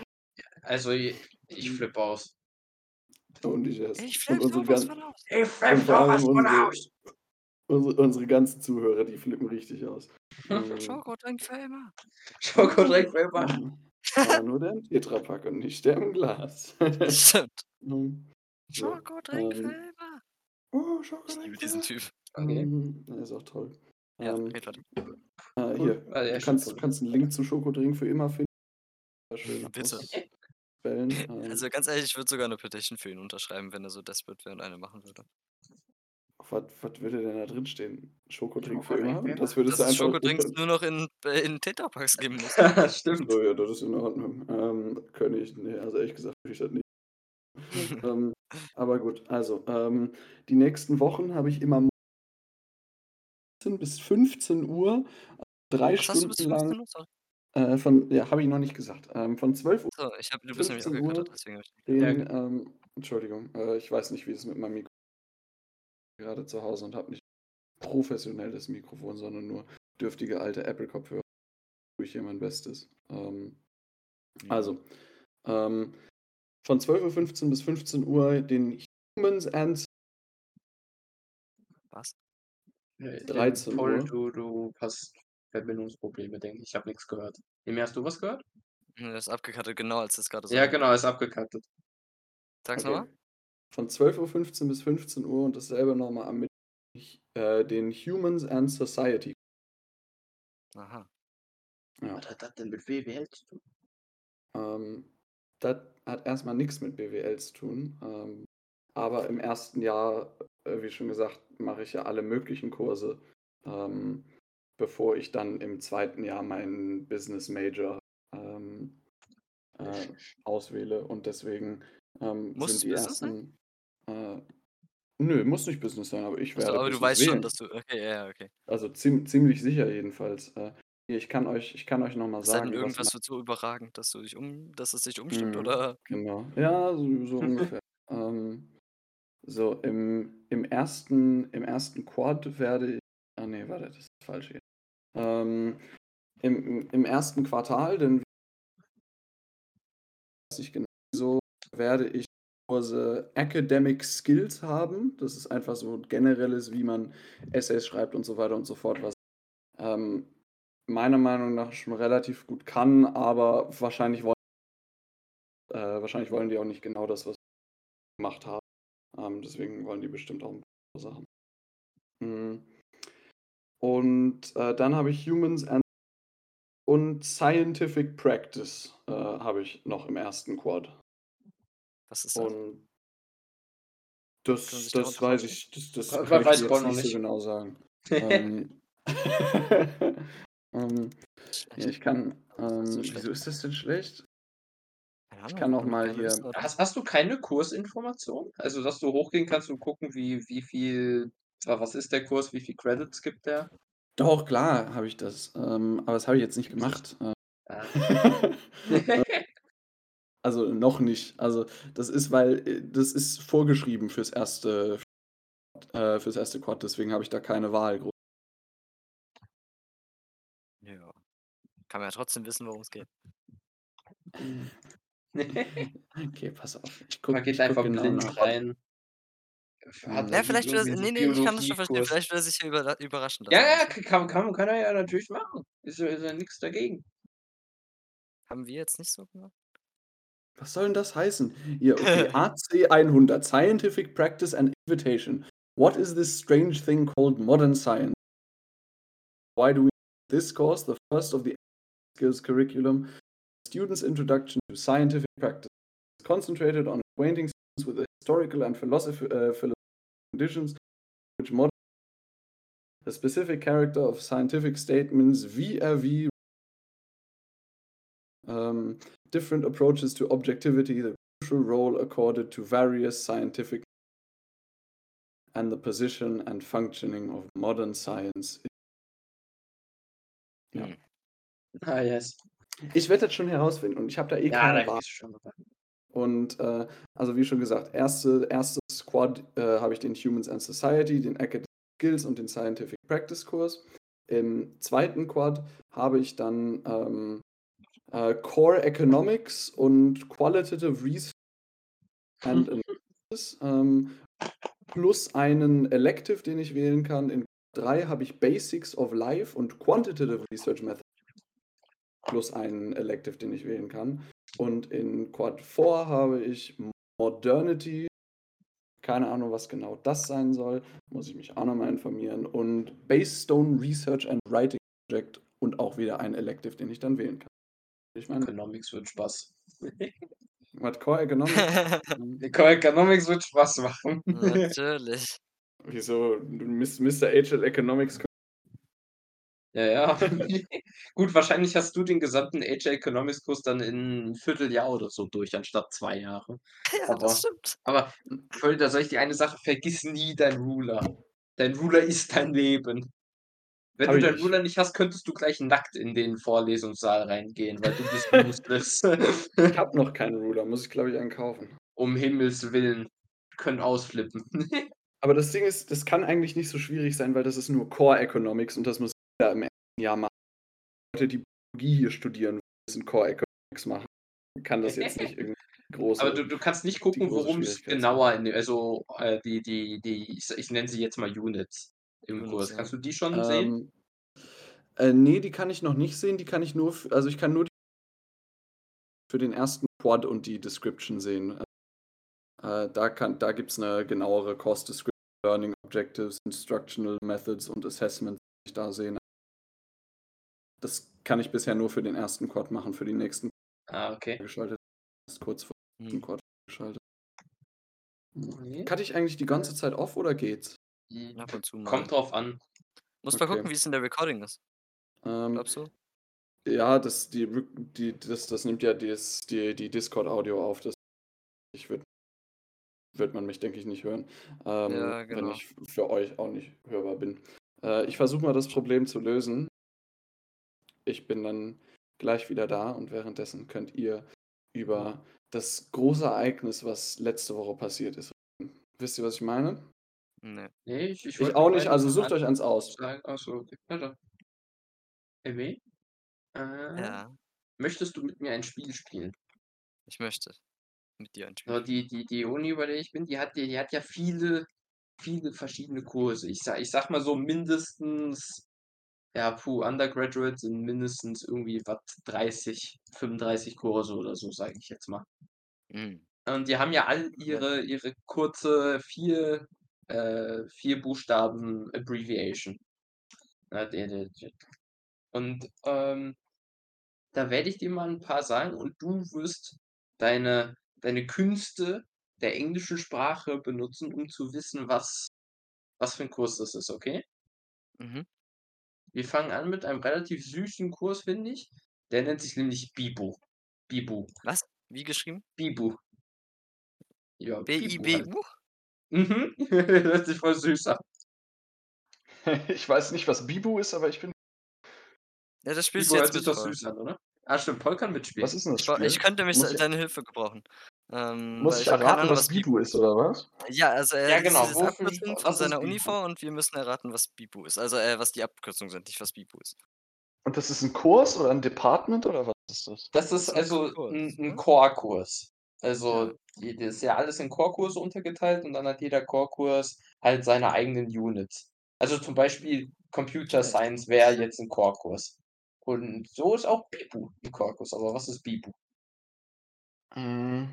Also ich, ich flippe aus. und ich erst. Ich flippe unsere, sowas von aus. Ich und vor allem unsere, unsere, unsere ganzen Zuhörer, die flippen richtig aus. Ähm, Schokotrink für immer. Schokodreck Rapper. Mhm. Aber nur der im Tetrapack und nicht der im Glas. Stimmt. Für ähm, immer. oh, Ich Schokolade. liebe diesen Typ. Okay. Mhm, der ist auch toll. Ja, Ähm, weiter. äh, hier, Ah, ja, du kannst, kannst einen Link zu Schokodrink für immer finden. Sehr schön Bitte. Ähm, Also ganz ehrlich, ich würde sogar eine Petition für ihn unterschreiben, wenn er so desperate wäre und eine machen würde. Was, was würde denn da drin stehen? Schokodrink für Schokodrink immer? für Das würdest Dass du es einfach. Schokodrinks nur noch in, äh, in Tetrapacks geben muss. Stimmt. So, ja, das ist in Ordnung. Ähm, könnte ich, nee, also ehrlich gesagt würde ich das nicht. ähm, aber gut, also, ähm, die nächsten Wochen habe ich immer 14 bis 15 Uhr, drei Was hast du bis Stunden lang, 15 Uhr? Sorry. äh, von, ja, habe ich noch nicht gesagt, ähm, von 12 Uhr So, ich hab, du bist nämlich 15 Uhr abgekattet, deswegen hab ich den, Ja. ähm, Entschuldigung, äh, ich weiß nicht, wie es mit meinem Mikro gerade zu Hause und habe nicht professionelles Mikrofon, sondern nur dürftige alte Apple-Kopfhörer. Tue ich hier mein Bestes. Ähm, also, ähm, von 12.15 Uhr bis 15 Uhr den Humans and Was? Äh, 13 Paul, Uhr. du, du hast Verbindungsprobleme, denke ich. Ich habe nichts gehört. Emi, hast du was gehört? Ne, das ist abgekattet, genau als du es gerade Ja, sagst. genau, ist abgekattet. Sag's Okay. nochmal. Von 12.15 Uhr bis 15 Uhr und dasselbe nochmal am Mittwoch äh, den Humans and Society. Aha. Ja. Was hat das denn mit WWL zu tun? Ähm, das hat erstmal nichts mit BWL zu tun. Ähm, aber im ersten Jahr, äh, wie schon gesagt, mache ich ja alle möglichen Kurse, ähm, bevor ich dann im zweiten Jahr meinen Business Major ähm, äh, auswähle. Und deswegen ähm, Muss sind die Business sein? Äh, nö, muss nicht Business sein, aber ich werde aber du Business weißt schon, wählen. dass du. Okay, ja, okay. Also ziem ziemlich sicher jedenfalls. Äh, ich kann euch, ich kann euch nochmal Es sei denn, sagen, was irgendwas so überragend, dass du dich um, dass es dich umstimmt, Mhm, oder? Genau. Ja, so, so ungefähr. Ähm, so, im, im ersten, im ersten Quad werde ich. Ah nee, warte, das ist falsch hier. Ähm, im, im- Im ersten Quartal, denn weiß ich genau so, werde ich Kurse Academic Skills haben. Das ist einfach so generelles, wie man Essays schreibt und so weiter und so fort, was ähm, meiner Meinung nach schon relativ gut kann, aber wahrscheinlich wollen, äh, wahrscheinlich wollen die auch nicht genau das, was ich gemacht habe. Ähm, deswegen wollen die bestimmt auch ein paar Sachen. Mhm. Und äh, dann habe ich Humans and und Scientific Practice äh, habe ich noch im ersten Quad. Was ist das? Und das, das darunter weiß ich, das, das kann ich weiß Paul jetzt noch nicht so genau sagen. ähm, ähm, ich kann, ähm, so wieso ist das denn schlecht? Ich kann doch mal hier? Hast, hast du keine Kursinformation? Also, dass du hochgehen kannst und gucken, wie, wie viel, was ist der Kurs, wie viel Credits gibt der? doch, klar habe ich das, ähm, aber das habe ich jetzt nicht gemacht. Also noch nicht. Also das ist, weil äh, das ist vorgeschrieben fürs erste, äh, fürs erste Quad, deswegen habe ich da keine Wahl. groß. Ja. Kann man ja trotzdem wissen, worum es geht. Okay, pass auf. Ich guck, Man geht ich guck einfach genau blind nach. rein. Hat. Ja, vielleicht will er, nee, nee, ich kann das schon verstehen. Vielleicht will er sich über, überraschen Ja, ja, kann, kann, kann er ja natürlich machen. Ist ja nichts dagegen. Haben wir jetzt nicht so gemacht? Was soll denn das heißen? Hier, okay. AC 100, Scientific Practice and Invitation. What is this strange thing called modern science? Why do we this course, the first of the skills curriculum, students' introduction to scientific practice, is concentrated on acquainting students with the historical and philosophy, uh, philosophical conditions which modern the specific character of scientific statements vis-a-vis um, different approaches to objectivity, the crucial role accorded to various scientific and the position and functioning of modern science. Ja. Hm. Ah, yes. Ich werde das schon herausfinden und ich habe da eh Ja, keine Wahl. Und äh, also wie schon gesagt, erste, erstes Squad äh, habe ich den Humans and Society, den Academic Skills und den Scientific Practice Kurs. Im zweiten Quad habe ich dann ähm, äh, Core Economics und Qualitative Research and Analysis ähm, plus einen Elective, den ich wählen kann. In drei habe ich Basics of Life und Quantitative Research Method plus einen Elective, den ich wählen kann. Und in Quad 4 habe ich Modernity. Keine Ahnung, was genau das sein soll. Muss ich mich auch nochmal informieren. Und Basestone Research and Writing Project und auch wieder ein Elective, den ich dann wählen kann. Ich meine, Economics wird Spaß. was Core Economics? ähm, Economics wird Spaß machen. Natürlich. wieso? Mr. HL Economics. Ja, ja. Gut, wahrscheinlich hast du den gesamten HL Economics Kurs dann in ein Vierteljahr oder so durch, anstatt zwei Jahre. Ja, Aber, das stimmt. aber da soll ich dir eine Sache, vergiss nie dein Ruler. Dein Ruler ist dein Leben. Wenn Hab du ich deinen. Ruler nicht hast, könntest du gleich nackt in den Vorlesungssaal reingehen, weil du bist useless. Ich habe noch keinen Ruler, muss ich glaube ich einen kaufen. um Himmels Willen. Können ausflippen. Aber das Ding ist, das kann eigentlich nicht so schwierig sein, weil das ist nur Core Economics und das muss jeder im ersten Jahr machen. Leute, die Biologie hier studieren, müssen Core Economics machen. Kann das jetzt nicht irgendwie große. Aber du, du kannst nicht gucken, worum es genauer in also äh, die, die, die, ich, ich nenne sie jetzt mal Units. Im Kurs. Kannst du die schon sehen? Ähm, äh, nee, die kann ich noch nicht sehen. Die kann ich nur, also ich kann nur die für den ersten Quad und die Description sehen. Äh, da kann, da gibt es eine genauere Course Description, Learning Objectives, Instructional Methods und Assessments, die ich da sehen. Das kann ich bisher nur für den ersten Quad machen, für die nächsten Ah, okay. geschaltet. Ist kurz vor dem Hm. Quad geschaltet. Nee. Kann ich eigentlich die ganze Zeit off oder geht's? Ab und zu mal. Kommt drauf an. Muss mal Okay. gucken, wie es in der Recording ist. Ähm, Glaubst du? Ja, das, die, die, das, das nimmt ja das, die, die Discord-Audio auf. Das ich wird, wird man mich, denke ich, nicht hören, ähm, Ja, genau. wenn ich für euch auch nicht hörbar bin. Äh, ich versuche mal das Problem zu lösen. Ich bin dann gleich wieder da und währenddessen könnt ihr über das große Ereignis, was letzte Woche passiert ist. reden. Wisst ihr, was ich meine? Nee. Nee, ich, ich, Ich auch nicht, also sucht euch eins aus. sagen. Achso, okay. Warte. MW? Äh, Ja, Möchtest du mit mir ein Spiel spielen? ich möchte mit dir ein So, Spiel. die, die, die Uni, bei der ich bin, die hat, die, die hat ja viele, viele verschiedene Kurse. Ich sag, ich sag mal so mindestens, ja, puh, Undergraduate sind mindestens irgendwie was 30, 35 Kurse oder so, sage ich jetzt mal. Hm. Und die haben ja all ihre, ihre kurze vier, äh, vier Buchstaben Abbreviation. Und ähm, da werde ich dir mal ein paar sagen und du wirst deine, deine Künste der englischen Sprache benutzen, um zu wissen, was, was für ein Kurs das ist, okay? Mhm. Wir fangen an mit einem relativ süßen Kurs, finde ich. Der nennt sich nämlich Bibu. Bibu. Was? Wie geschrieben? Bibu. Ja, Bibu halt. Mhm. Hört sich voll süß an. Ich weiß nicht, was Bibu ist, aber ich bin. Ja, das spielst Bibu du jetzt mit. doch süß an, oder? Ah, stimmt, Paul kann mitspielen. Was ist denn das Spiel? ich könnte mich Muss ich- deine Hilfe gebrauchen. Ähm, Muss ich erraten, Ahnung, was Bibu ist, oder was? Ja, also er Ja, liest genau, wofür- Abkürzung was von ist seiner Bibu? vor und wir müssen erraten, was Bibu ist. Also äh, was die Abkürzungen sind, nicht was Bibu ist. Und das ist ein Kurs oder ein Department oder was ist das? Das ist ist ein also ein, ein ne? Core-Kurs. Also die- das ist ja alles in Core-Kurse untergeteilt und dann hat jeder Core-Kurs halt seine eigenen Units. Also zum Beispiel Computer? Science wäre jetzt ein Core-Kurs. Und so ist auch Bibu ein Core-Kurs. Aber was ist Bibu? Mm.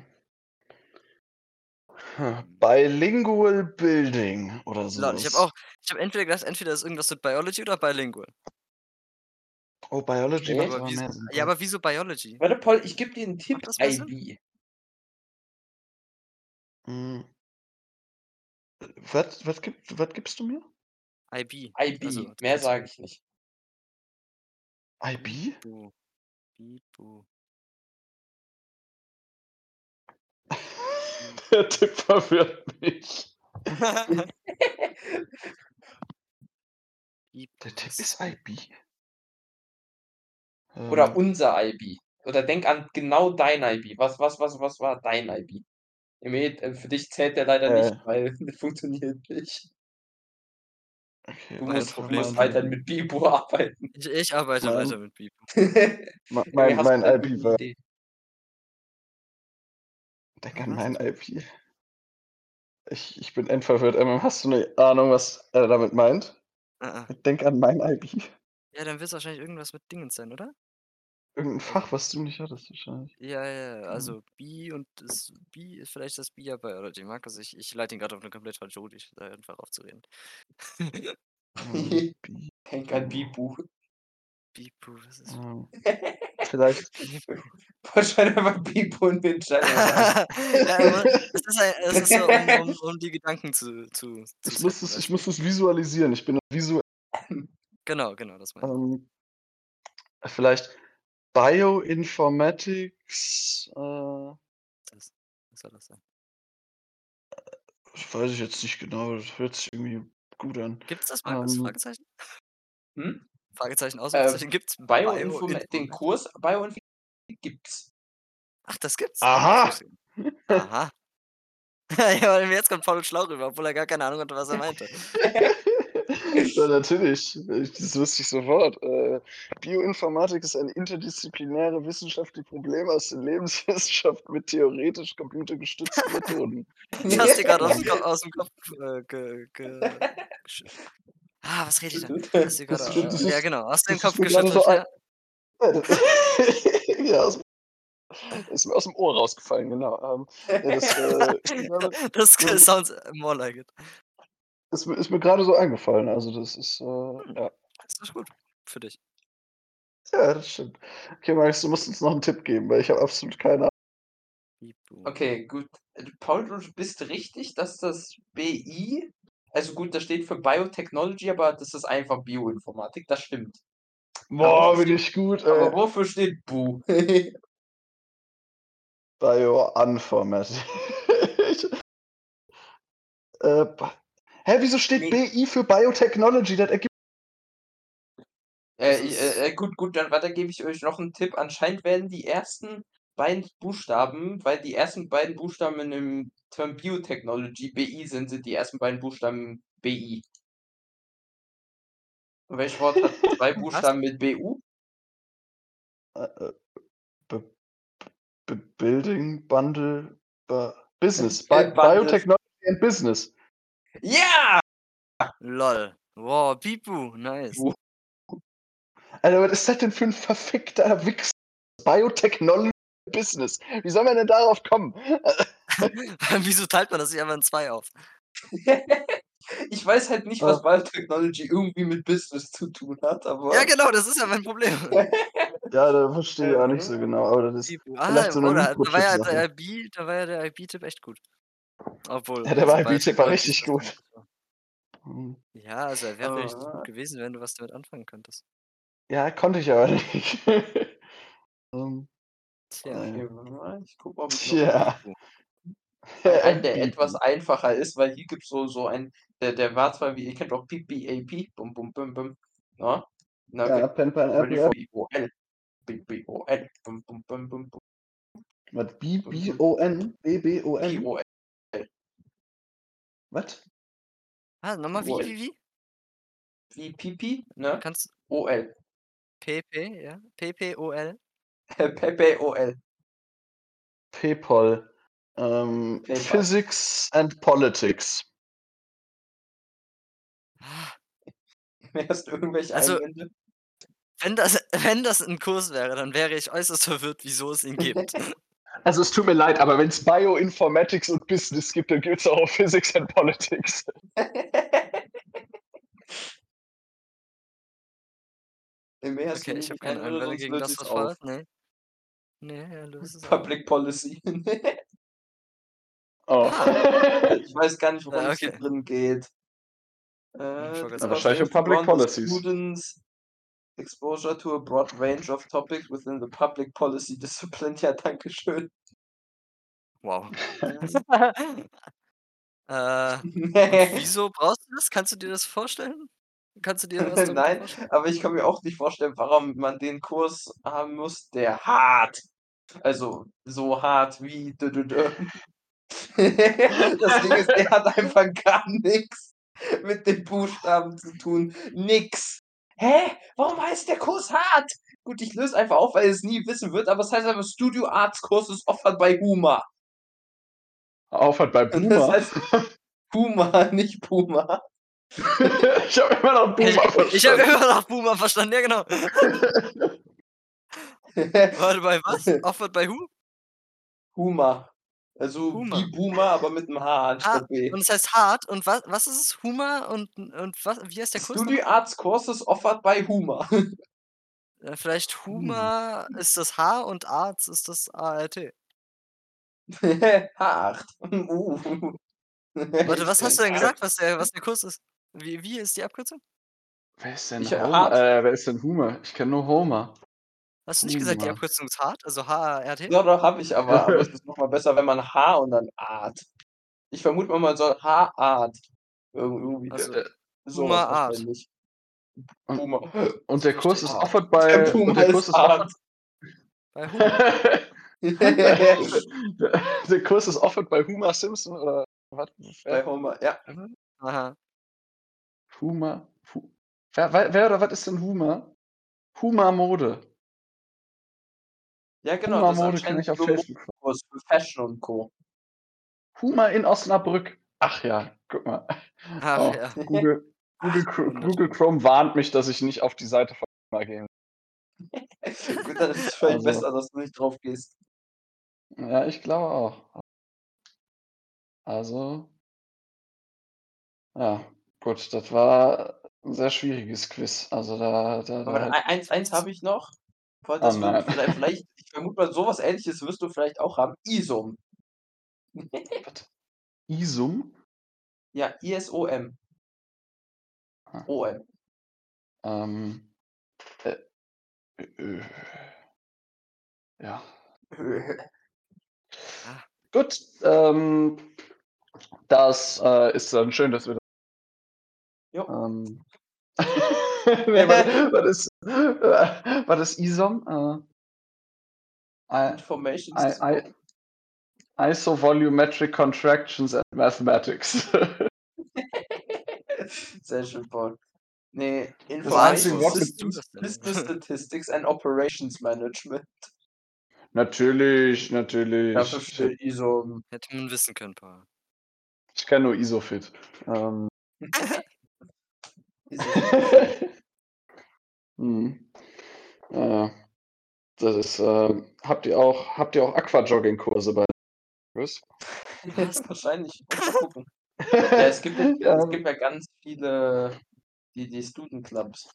Hm, Bilingual Building oder so. Lol, ich habe auch, ich habe entweder gedacht, entweder ist irgendwas mit Biology oder Bilingual. Oh, Biology Okay. macht Aber wieso, ja, aber wieso Biology? Warte, Paul, ich gebe dir einen Tipp. IB. Mm. Was, was, gibt, was gibst du mir? IB. IB. Also, Mehr sage ich nicht. IB? Bibu. Bibu. Der Tipp verwirrt mich. Der Tipp ist IB? Oder Ähm, unser IB. Oder denk an genau dein IB. Was, was, was, was war dein IB? Emil, äh, für dich zählt der leider Äh. nicht, weil der funktioniert nicht. okay, Du musst, du musst ist mein- weiterhin mit Bibo arbeiten. Ich, ich arbeite Mein- weiter mit Emil, Mein, mein irgendeine war. Denk an mein IB. Ich, ich bin endverwirrt. MM, hast du eine Ahnung, was er damit meint? Ah, ah. Denk an mein IB. Ja, dann wird es wahrscheinlich irgendwas mit Dingens sein, oder? Irgendein Fach, was du nicht hattest, wahrscheinlich. Ja, ja, Mhm. ja, also B und das B ist vielleicht das B ja Biology. Markus, ich, ich leite ihn gerade auf eine komplett falsche Route, ich da einfach aufzureden. B, Denk an Bibu. Bibu, was ist vielleicht. Wahrscheinlich einfach Bibu und den Channel. ja, aber es ist, ein, es ist so, um, um, um die Gedanken zu, zu, zu Ich muss, es, weißt ich muss es visualisieren. Ich bin visuell. Genau, genau, das meine ich. Ähm, vielleicht Bioinformatics. Äh, Das, was soll das sein? das weiß ich jetzt nicht genau. Das hört sich irgendwie gut an. Gibt es das, Markus? Ähm, Fragezeichen? Hm? Fragezeichen, Ausrufezeichen, gibt's Bioinformatik, den Kurs Bioinformatik gibt's. Ach, das gibt's? Aha! Aha. ja, jetzt kommt Paul schlau rüber, obwohl er gar keine Ahnung hatte, was er meinte. ja, natürlich. Ich- Das wusste ich sofort. Äh, Bioinformatik ist eine interdisziplinäre Wissenschaft, die Probleme aus den Lebenswissenschaften mit theoretisch computergestützten Methoden. Das hast du gerade aus, aus dem Kopf äh, ge, ge, Ah, was rede ich da? Hast du gerade Das das ja, genau. Aus dem Kopf geschüttelt. so ja. Ja, aus, ist mir aus dem Ohr rausgefallen, genau. Ähm, ja, das, äh, Das sounds more like it. Ist, mir- ist mir gerade so eingefallen. Also das ist, äh, ja. Das ist gut für dich. ja, das stimmt. Okay, Max, du musst uns noch einen Tipp geben, weil ich habe absolut keine Ahnung. Okay, gut. Paul, du bist richtig, dass das BI, also gut, das steht für Biotechnology, aber das ist einfach Bioinformatik, das stimmt. Boah, bin ich gut, Aber ey. wofür steht BU? Bioinformatik. Äh, ba- Hä, wieso steht Nee. BI für Biotechnology? Das ergibt. Äh, äh, äh, gut, gut, dann weiter gebe ich euch noch einen Tipp. Anscheinend werden die ersten beiden Buchstaben, weil die ersten beiden Buchstaben in dem Term Biotechnology BI sind, sind die ersten beiden Buchstaben BI. Und welches Wort hat zwei Buchstaben mit BU? Äh, äh, B B Building Bundle Bu- Business. Bi. Biotechnology and Business. Ja! Lol. Wow, Bibu, nice. Alter, was ist das denn für ein verfickter Wichs? Biotechnology Business. Wie soll man denn darauf kommen? Wieso teilt man das nicht einfach in zwei auf? Ich weiß halt nicht, was Biotechnology irgendwie mit Business zu tun hat, aber. Ja, genau, das ist ja mein Problem. Ja, da verstehe ich auch nicht so genau. Aber das ist. Ah, vielleicht so eine oder, da war ja der IB, da war ja der IB-Tipp echt gut. Obwohl. Ja, der war- IB-Tipp war richtig gut. nicht so. Hm. Ja, also er wäre richtig Ah. gut gewesen, wenn du was damit anfangen könntest. Ja, konnte ich aber nicht. Ähm, Tja. äh, ich guck mal, ob ich Tja. einen, der etwas einfacher ist, weil hier gibt es so, so ein, der, der war zwar wie, ihr kennt auch PPAP, bum bum bum bum, na? Na, Ja. Pen, Pen. BOL, BBOL, bum bum bum bum bum, Was? B, B, Was? Ah, nochmal wie, wie, wie? wie Pipi, ne? Kannst OL, PP, ja? PPOL? Pepe OL, PayPal. Ähm, PayPal. Physics and Politics. Ah, Hast du irgendwelche Also- Einwände? Wenn das, wenn das ein Kurs wäre, dann wäre ich äußerst verwirrt, wieso es ihn gibt. Also es tut mir leid, aber wenn es Bioinformatics und Business gibt, dann gibt es auch Physics and Politics. Mehr Okay, ich habe keine Einwände, gegen das, was auf. war. Nee. Nee, ja, löse es auf. Public Policy. Oh. ich weiß gar nicht, worum Ja, es hier okay. drin geht. ich Äh, wahrscheinlich um Public Policies. Students exposure to a broad range of topics within the public policy discipline. Ja, danke schön. Wow. äh, wieso brauchst du das? Kannst du dir das vorstellen? Kannst du dir was Nein, vorstellen? aber ich kann mir auch nicht vorstellen, warum man den Kurs haben muss, der hart, also so hart wie dü -dü -dü. Das Ding ist, der hat einfach gar nichts mit den Buchstaben zu tun. Nix. Hä? Warum heißt der Kurs hart? Gut, ich löse einfach auf, weil es nie wissen wird, aber es heißt einfach Studio Arts Kurs ist offered bei Huma. Aufhört bei Und das heißt Huma, nicht Puma. ich habe immer noch Boomer Ich, ich habe verstanden. immer noch Boomer verstanden, ja genau. Warte, bei was? Offered bei who? Huma. Also Huma. wie Boomer, aber mit einem H anstatt B. Und es heißt hart. Und was, was ist es? Humor und, und was, wie heißt der Kurs? Studio Arts Courses offered by Huma. nochmal? Äh, Vielleicht Humor ist das H und Arts ist das ART. Hart. Uh. Warte, was hast du denn gesagt, was der, was der Kurs ist? Wie, wie ist die Abkürzung? Wer ist denn Ich- Homer? Äh, wer ist denn Homer? Ich kenne nur Homer. Hast du nicht gesagt, die. Abkürzung ist hart? Also H-A-R-T? Ja, doch, habe ich aber. Aber es ist nochmal besser, wenn man H und dann Art. Ich vermute mal, man soll H-Art. Irgendwie. Also, Äh, so Puma Art. Puma. Und der Kurs ist offered bei. Der Puma der ist Kurs ist hart. offered, Bei Humor. der, Kurs ist offered bei Homer Simpson oder was? bei Homer, ja. Aha. Huma. Hu, wer, wer, wer oder was ist denn Huma? Huma Mode. Ja, genau. Ist Mode kenne ich auf Facebook. Kurs für Fashion und Co. Huma in Osnabrück. Ach ja, guck mal. Ach Oh, ja. Google, Google, wunderschön. Google Chrome warnt mich, dass ich nicht auf die Seite von mal gehen. Gut, dann ist es vielleicht Also- besser, dass du nicht drauf gehst. Ja, ich glaube auch. Also, ja, gut, das war ein sehr schwieriges Quiz. Also da, da, Aber da ein- eins, eins habe ich noch. Voll, Oh Das wird vielleicht, vielleicht, ich vermute mal, sowas ähnliches wirst du vielleicht auch haben. ISOM. was? Isum? Ja, ISOM. Ah. OM. Ähm, äh, äh, ja. Gut, ähm, das äh, ist dann schön, dass wir Jo. Ähm, nee, was, was ist, was ist ISOM? Äh, I, Informations. I, I, Isovolumetric Contractions and Mathematics. Sehr schön, Paul. Nee, Information Systems, Business Statistics and Operations Management. natürlich, natürlich. Dafür steht ISO. Hätte man wissen können, Paul. Ich kenne nur Isofit. Ähm, ISO. Hm. äh, das ist, äh, habt ihr auch, habt ihr auch Aquajogging-Kurse bei Chris? Wahrscheinlich. Muss mal gucken. Ja, es gibt, Ja. es gibt ja ganz viele, die, die Student Clubs.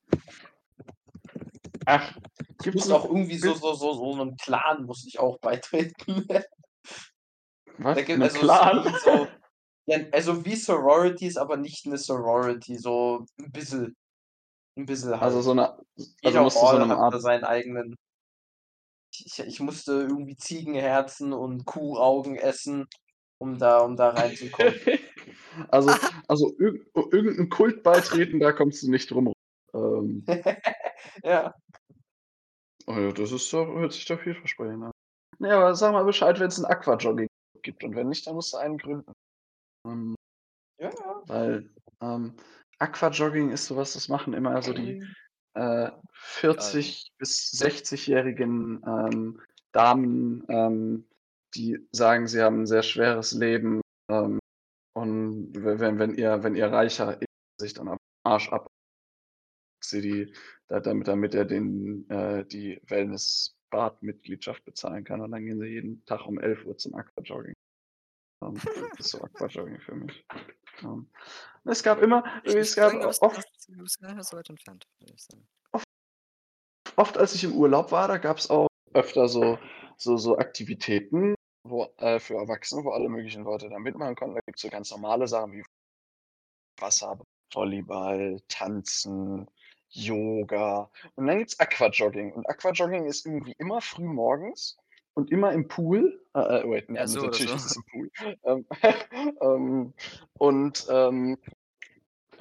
Ach, Ich gibt's muss auch irgendwie so, so, so, so einem Clan muss ich auch beitreten. was? Da gibt also Clan? so, ja, also wie Sororities, aber nicht eine Sorority, so ein bisschen. Ein bisschen halt. Also so eine, also Jeder musst du so eine Art seinen eigenen. Ich, ich musste irgendwie Ziegenherzen und Kuhaugen essen, um da, um da reinzukommen. also, also irg irgendein Kult beitreten, da kommst du nicht drum. rum. Ähm, ja. oh ja, das ist doch, hört sich doch vielversprechend an. Nee, aber sag mal Bescheid, wenn es ein Aquajogging gibt. Und wenn nicht, dann musst du einen gründen. Ähm, Ja, ja. weil ähm, Aquajogging ist sowas, das machen immer so die äh, 40 bis 60-jährigen ähm, Damen, ähm, die sagen, sie haben ein sehr schweres Leben ähm, und we- wenn, wenn ihr, wenn ihr reicher sich dann am Arsch ab, sie die, da- damit, damit er den, äh, die Wellness-Bad-Mitgliedschaft bezahlen kann und dann gehen sie jeden Tag um 11 Uhr zum Aquajogging. Das ist so Aquajogging für mich. Ähm, es gab immer, Ich es gab oft sagen. oft, als ich im Urlaub war, da gab es auch öfter so, so, so Aktivitäten wo, äh, für Erwachsene, wo alle möglichen Leute da mitmachen konnten. Da gibt es so ganz normale Sachen wie Wasser, Volleyball, Tanzen, Yoga. Und dann gibt es Aquajogging. Und Aquajogging ist irgendwie immer früh morgens und immer im Pool. Äh, äh, wait, nee, Ja, so natürlich so. ist es im Pool. Ähm, ähm, und ähm,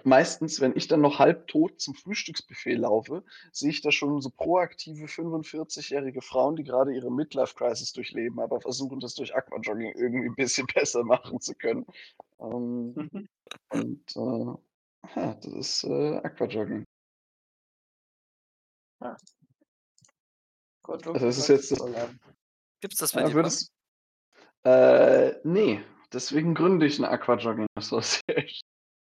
meistens, wenn ich dann noch halbtot zum Frühstücksbuffet laufe, sehe ich da schon so proaktive 45-jährige Frauen, die gerade ihre Midlife-Crisis durchleben, aber versuchen, das durch Aquajogging irgendwie ein bisschen besser machen zu können. Ähm, und äh, ja, das ist äh, Aquajogging. Gott, Also das ist jetzt- Gibt's das bei Ja, dir? würdest, äh, nee, deswegen gründe ich eine Aquajogging Association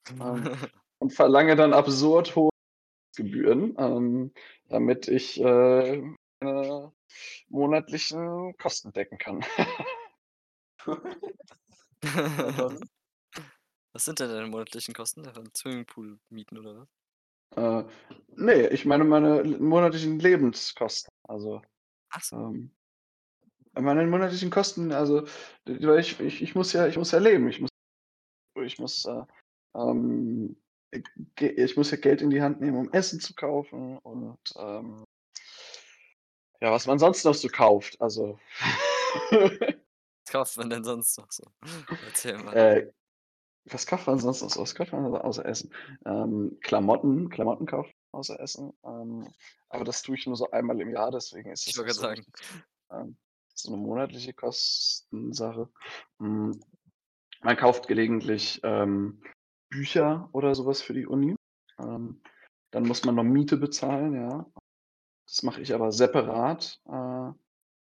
ähm, und verlange dann absurd hohe Gebühren, ähm, damit ich äh, meine monatlichen Kosten decken kann. Was sind denn deine monatlichen Kosten? Davon Swimmingpool mieten oder was? Äh, nee, ich meine meine monatlichen Lebenskosten. Also Achso. ähm, meine monatlichen Kosten, also ich, ich, ich muss ja, ich muss ja leben. Ich muss, ich muss, äh, ähm, ich muss ja Geld in die Hand nehmen, um Essen zu kaufen und ähm, ja, was man sonst noch so kauft. Also Was kauft man denn sonst noch so? Erzähl mal. äh, was kauft man sonst noch so? Was kauft man außer Essen? Ähm, Klamotten, Klamotten kaufen außer Essen. Ähm, aber das tue ich nur so einmal im Jahr, deswegen ist ich es wollte auch gerade so, sagen. ähm, so eine monatliche Kostensache. Mm, Man kauft gelegentlich ähm, Bücher oder sowas für die Uni. Ähm, dann muss man noch Miete bezahlen, ja. Das mache ich aber separat. Äh,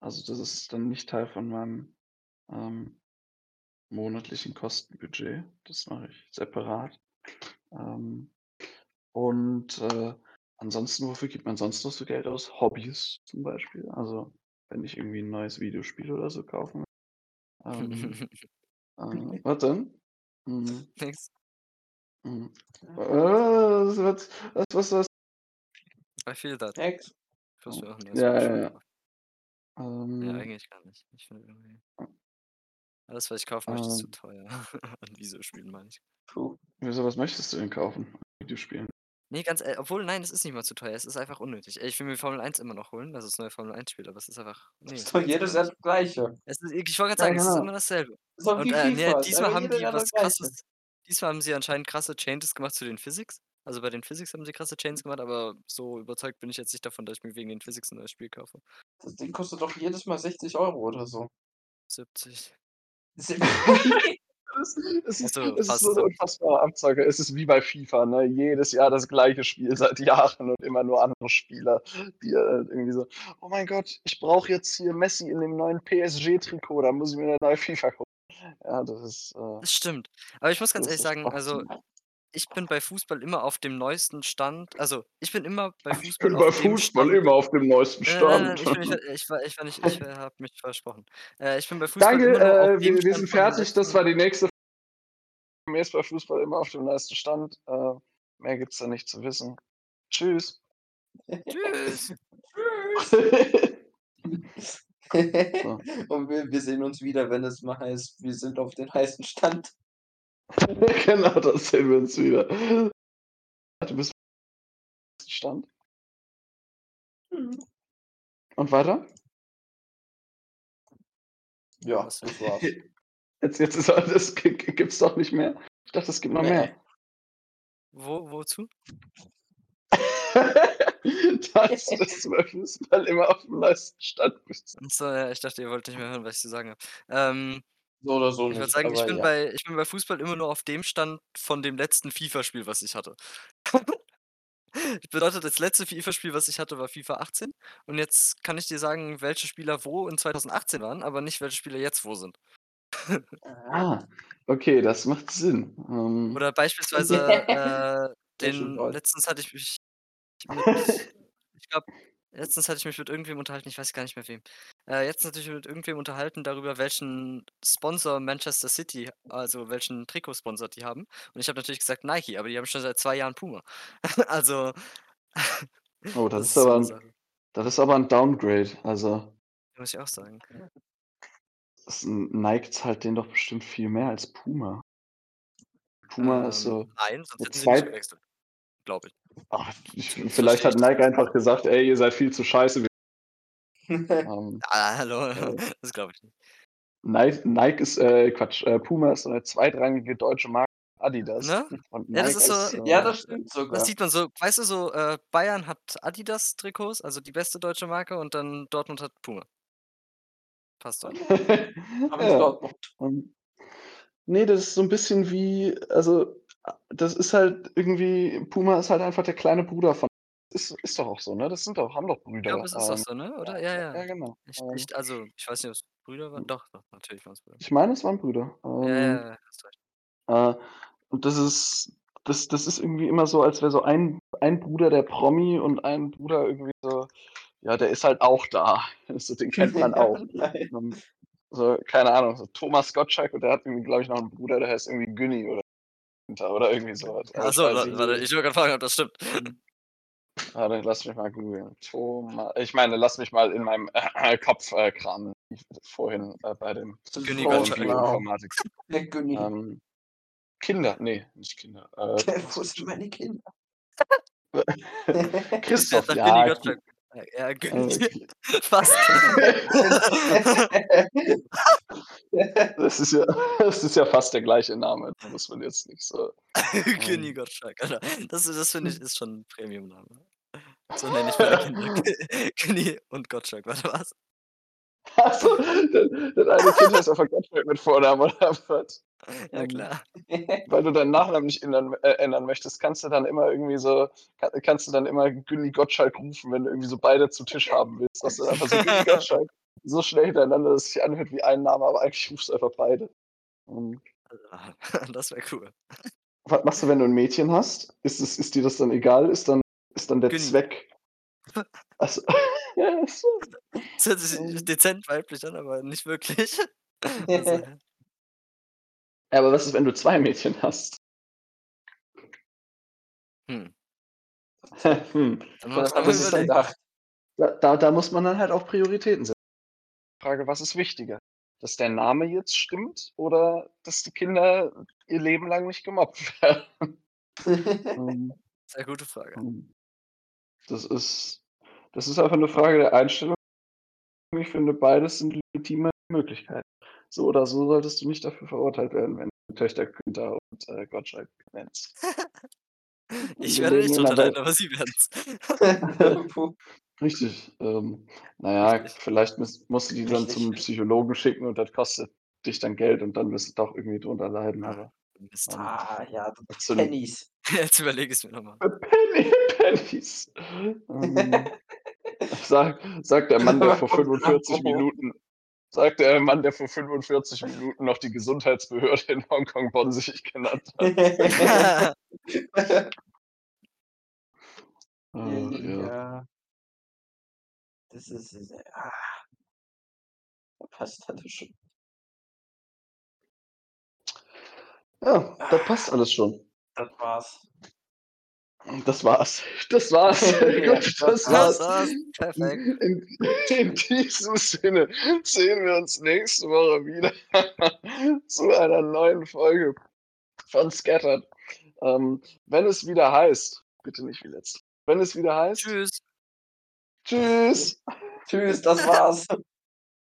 also das ist dann nicht Teil von meinem ähm, monatlichen Kostenbudget. Das mache ich separat. Ähm, Und äh, ansonsten, wofür gibt man sonst noch so Geld aus? Hobbys zum Beispiel. Also, wenn ich irgendwie ein neues Videospiel oder so kaufen will. Ähm, äh, was denn? Hm, Nix. hm. Äh, was, was, was, was, was? I feel that. Ex. Neues Ja, ja, ja. kaufen. Ja, Ähm, eigentlich gar nicht. Ich finde irgendwie. Alles, was ich kaufen möchte, ist zu ähm, teuer. An Videospielen meine ich. True. wieso, was möchtest du denn kaufen? Videospielen. Nee, ganz ehrlich, obwohl, nein, es ist nicht mal zu teuer. Es ist einfach unnötig. Ich will mir Formel 1 immer noch holen, das ist das neue Formel 1 Spiel, aber es ist einfach. Nee, Ist doch jedes. Jahr das Gleiche. Es ist, ich wollte gerade Ja, sagen, es ist genau. immer dasselbe. Ist Und äh, nee, diesmal haben die was krasses. Diesmal haben sie anscheinend krasse Changes gemacht zu den Physics. Also bei den Physics haben sie krasse Changes gemacht, aber so überzeugt bin ich jetzt nicht davon, dass ich mir wegen den Physics ein neues Spiel kaufe. Das Ding kostet doch jedes Mal 60 Euro oder so. 70. Es, es, ist, Also, es ist so eine unfassbare Abzocke. Es ist wie bei FIFA, ne? Jedes Jahr das gleiche Spiel seit Jahren und immer nur andere Spieler, die äh, irgendwie so, oh mein Gott, ich brauche jetzt hier Messi in dem neuen PSG-Trikot, da muss ich mir eine neue FIFA gucken. Ja, das ist. Äh, Das stimmt. Aber ich muss ganz ehrlich sagen, also. Ich bin bei Fußball immer auf dem neuesten Stand. Also ich bin immer bei Ich Fußball bin bei auf dem Fußball Stand. immer auf dem neuesten nein, Stand. ich, bin, ich, ich, war, ich war nicht, ich habe mich versprochen. Äh, ich bin bei Fußball Danke, immer nur auf äh, dem wir, wir Stand sind fertig. Das war die nächste. Mir ist bei Fußball immer auf dem neuesten Stand. Äh, mehr gibt's da nicht zu wissen. Tschüss. Tschüss. So. Und wir, wir sehen uns wieder, wenn es mal heißt, wir sind auf den heißen Stand. genau, das sehen wir uns wieder. Du bist auf dem Stand. Und weiter? Ja, das war's. Jetzt, jetzt ist das g- gibt's doch nicht mehr. Ich dachte, es gibt noch mehr. Wo, wozu? dass, du bei Fußball immer auf dem neuesten Stand bist. Achso, ja, ich dachte, ihr wollt nicht mehr hören, was ich zu sagen habe. Ähm, So oder so ich würde nicht. sagen, ich bin, ja. bei, ich bin bei Fußball immer nur auf dem Stand von dem letzten FIFA-Spiel, was ich hatte. Bedeutet, das letzte FIFA-Spiel, was ich hatte, war FIFA 18. Und jetzt kann ich dir sagen, welche Spieler wo in 2018 waren, aber nicht, welche Spieler jetzt wo sind. Ah, okay, das macht Sinn. Ähm, Oder beispielsweise, äh, den, letztens hatte ich mich mit, ich glaube, letztens hatte ich mich mit irgendwem unterhalten, ich weiß gar nicht mehr wem. Äh, jetzt natürlich mit irgendwem unterhalten darüber, welchen Sponsor Manchester City, also welchen Trikotsponsor die haben. Und ich habe natürlich gesagt Nike, aber die haben schon seit zwei Jahren Puma. also, oh, das, das ist aber ein, das ist aber ein Downgrade. Also, Muss ich auch sagen. das Nike zahlt den doch bestimmt viel mehr als Puma. Puma ist so. Ähm, nein, sonst so hätten sie nicht gewechselt. Glaube ich. Ach, ich, vielleicht hat Nike einfach gesagt, ey, ihr seid viel zu scheiße. Ähm, Ah, hallo. Ja. Das glaube ich nicht. Nike, Nike ist, äh, Quatsch, äh, Puma ist so eine zweitrangige deutsche Marke Adidas. Ne? Ja, das ist so- äh, ja, das stimmt sogar. Das sieht man so, weißt du, so, äh, Bayern hat Adidas-Trikots, also die beste deutsche Marke, und dann Dortmund hat Puma. Passt doch. Aber ja. Dortmund. Und, nee, das ist so ein bisschen wie, also, das ist halt irgendwie, Puma ist halt einfach der kleine Bruder von. Ist, ist doch auch so, ne? Das sind doch, haben doch Ich Brüder. glaube, es ist doch ähm, so, ne? Oder? Ja, ja. Ja, genau. Ich, Ähm, ich, also, ich weiß nicht, ob es Brüder waren. Doch, doch, natürlich waren es Brüder. ich meine, es waren Brüder. Ja, Ähm, ja, ja, hast recht. Äh, und das ist, das, das ist irgendwie immer so, als wäre so ein, ein Bruder der Promi und ein Bruder irgendwie so, ja, der ist halt auch da. So, den kennt man auch. Ähm, so, keine Ahnung, so Thomas Gottschalk und der hat irgendwie, glaube ich, noch einen Bruder, der heißt irgendwie Günni oder, oder irgendwie sowas. Achso, weiß warte, ich wollte gerade fragen, ob das stimmt. Warte, lass mich mal googeln. Thomas, ich meine, lass mich mal in meinem äh, Kopf äh, kramen, vorhin äh, bei dem Günni Oh. Ähm, Kinder, nee, nicht Kinder. Äh, Wo sind meine Kinder? Christoph, ja. Ja, Günni. äh, Fast. Das ist ja, das ist ja fast der gleiche Name. Da muss man jetzt nicht so. Günni Gottschalk, Alter. Das, das finde ich ist schon ein Premium-Name. So nenne ich meine Kinder. Günni und Gottschalk, warte was? Achso, das, das eine Kind heißt einfach Gottschalk mit Vornamen oder was? Ja, Ähm, klar. Weil du deinen Nachnamen nicht ändern, äh, ändern möchtest, kannst du dann immer irgendwie so, kann, kannst du dann immer Günni Gottschalk rufen, wenn du irgendwie so beide zu Tisch haben willst. Dass du einfach so Günni Gottschalk so schnell hintereinander, dass es sich anhört wie ein Name, aber eigentlich rufst du einfach beide. Ähm, Das wäre cool. was machst du, wenn du ein Mädchen hast? Ist, es, ist dir das dann egal? Ist dann, ist dann der Günni. Zweck. Also, ja, so. Das hört sich Ähm. dezent weiblich an, aber nicht wirklich. Also, Ja, aber was ist, wenn du zwei Mädchen hast? hm. hm. Dann Was muss gedacht? Da, da, da muss man dann halt auch Prioritäten setzen. Frage, was ist wichtiger? Dass der Name jetzt stimmt oder dass die Kinder ihr Leben lang nicht gemobbt werden? Ähm, Sehr gute Frage. ähm, Das ist, das ist einfach eine Frage der Einstellung. Ich finde, beides sind legitime Möglichkeiten. So oder so solltest du nicht dafür verurteilt werden, wenn du Töchter Günther und äh, Gottschalk nennst. Ich werde nicht Welt- aber sie werden's. Puh. Richtig. Ähm, naja, Richtig. vielleicht muss, musst du die dann Richtig. zum Psychologen schicken und das kostet dich dann Geld und dann wirst du doch irgendwie drunter leiden. Aber Mist. ähm, Ah, ja, zu- Pennies. Jetzt überlege ich es mir nochmal. Penny, Pennies. Ähm, sag, sagt der Mann, der vor 45 Minuten, sagt der Mann, der vor 45 Minuten noch die Gesundheitsbehörde in Hongkong Bonn-sich genannt hat. Ach, ja. ja. Das ist. äh, Ah. Da passt alles schon. ja, das passt alles schon. Das war's. Das war's. Das war's. Ja, Gut, das war's. war's. Perfekt. In, in diesem Sinne sehen wir uns nächste Woche wieder zu einer neuen Folge von Scattered. Ähm, wenn es wieder heißt, bitte nicht wie letztes. Wenn es wieder heißt, Tschüss. tschüss. Tschüss, das war's.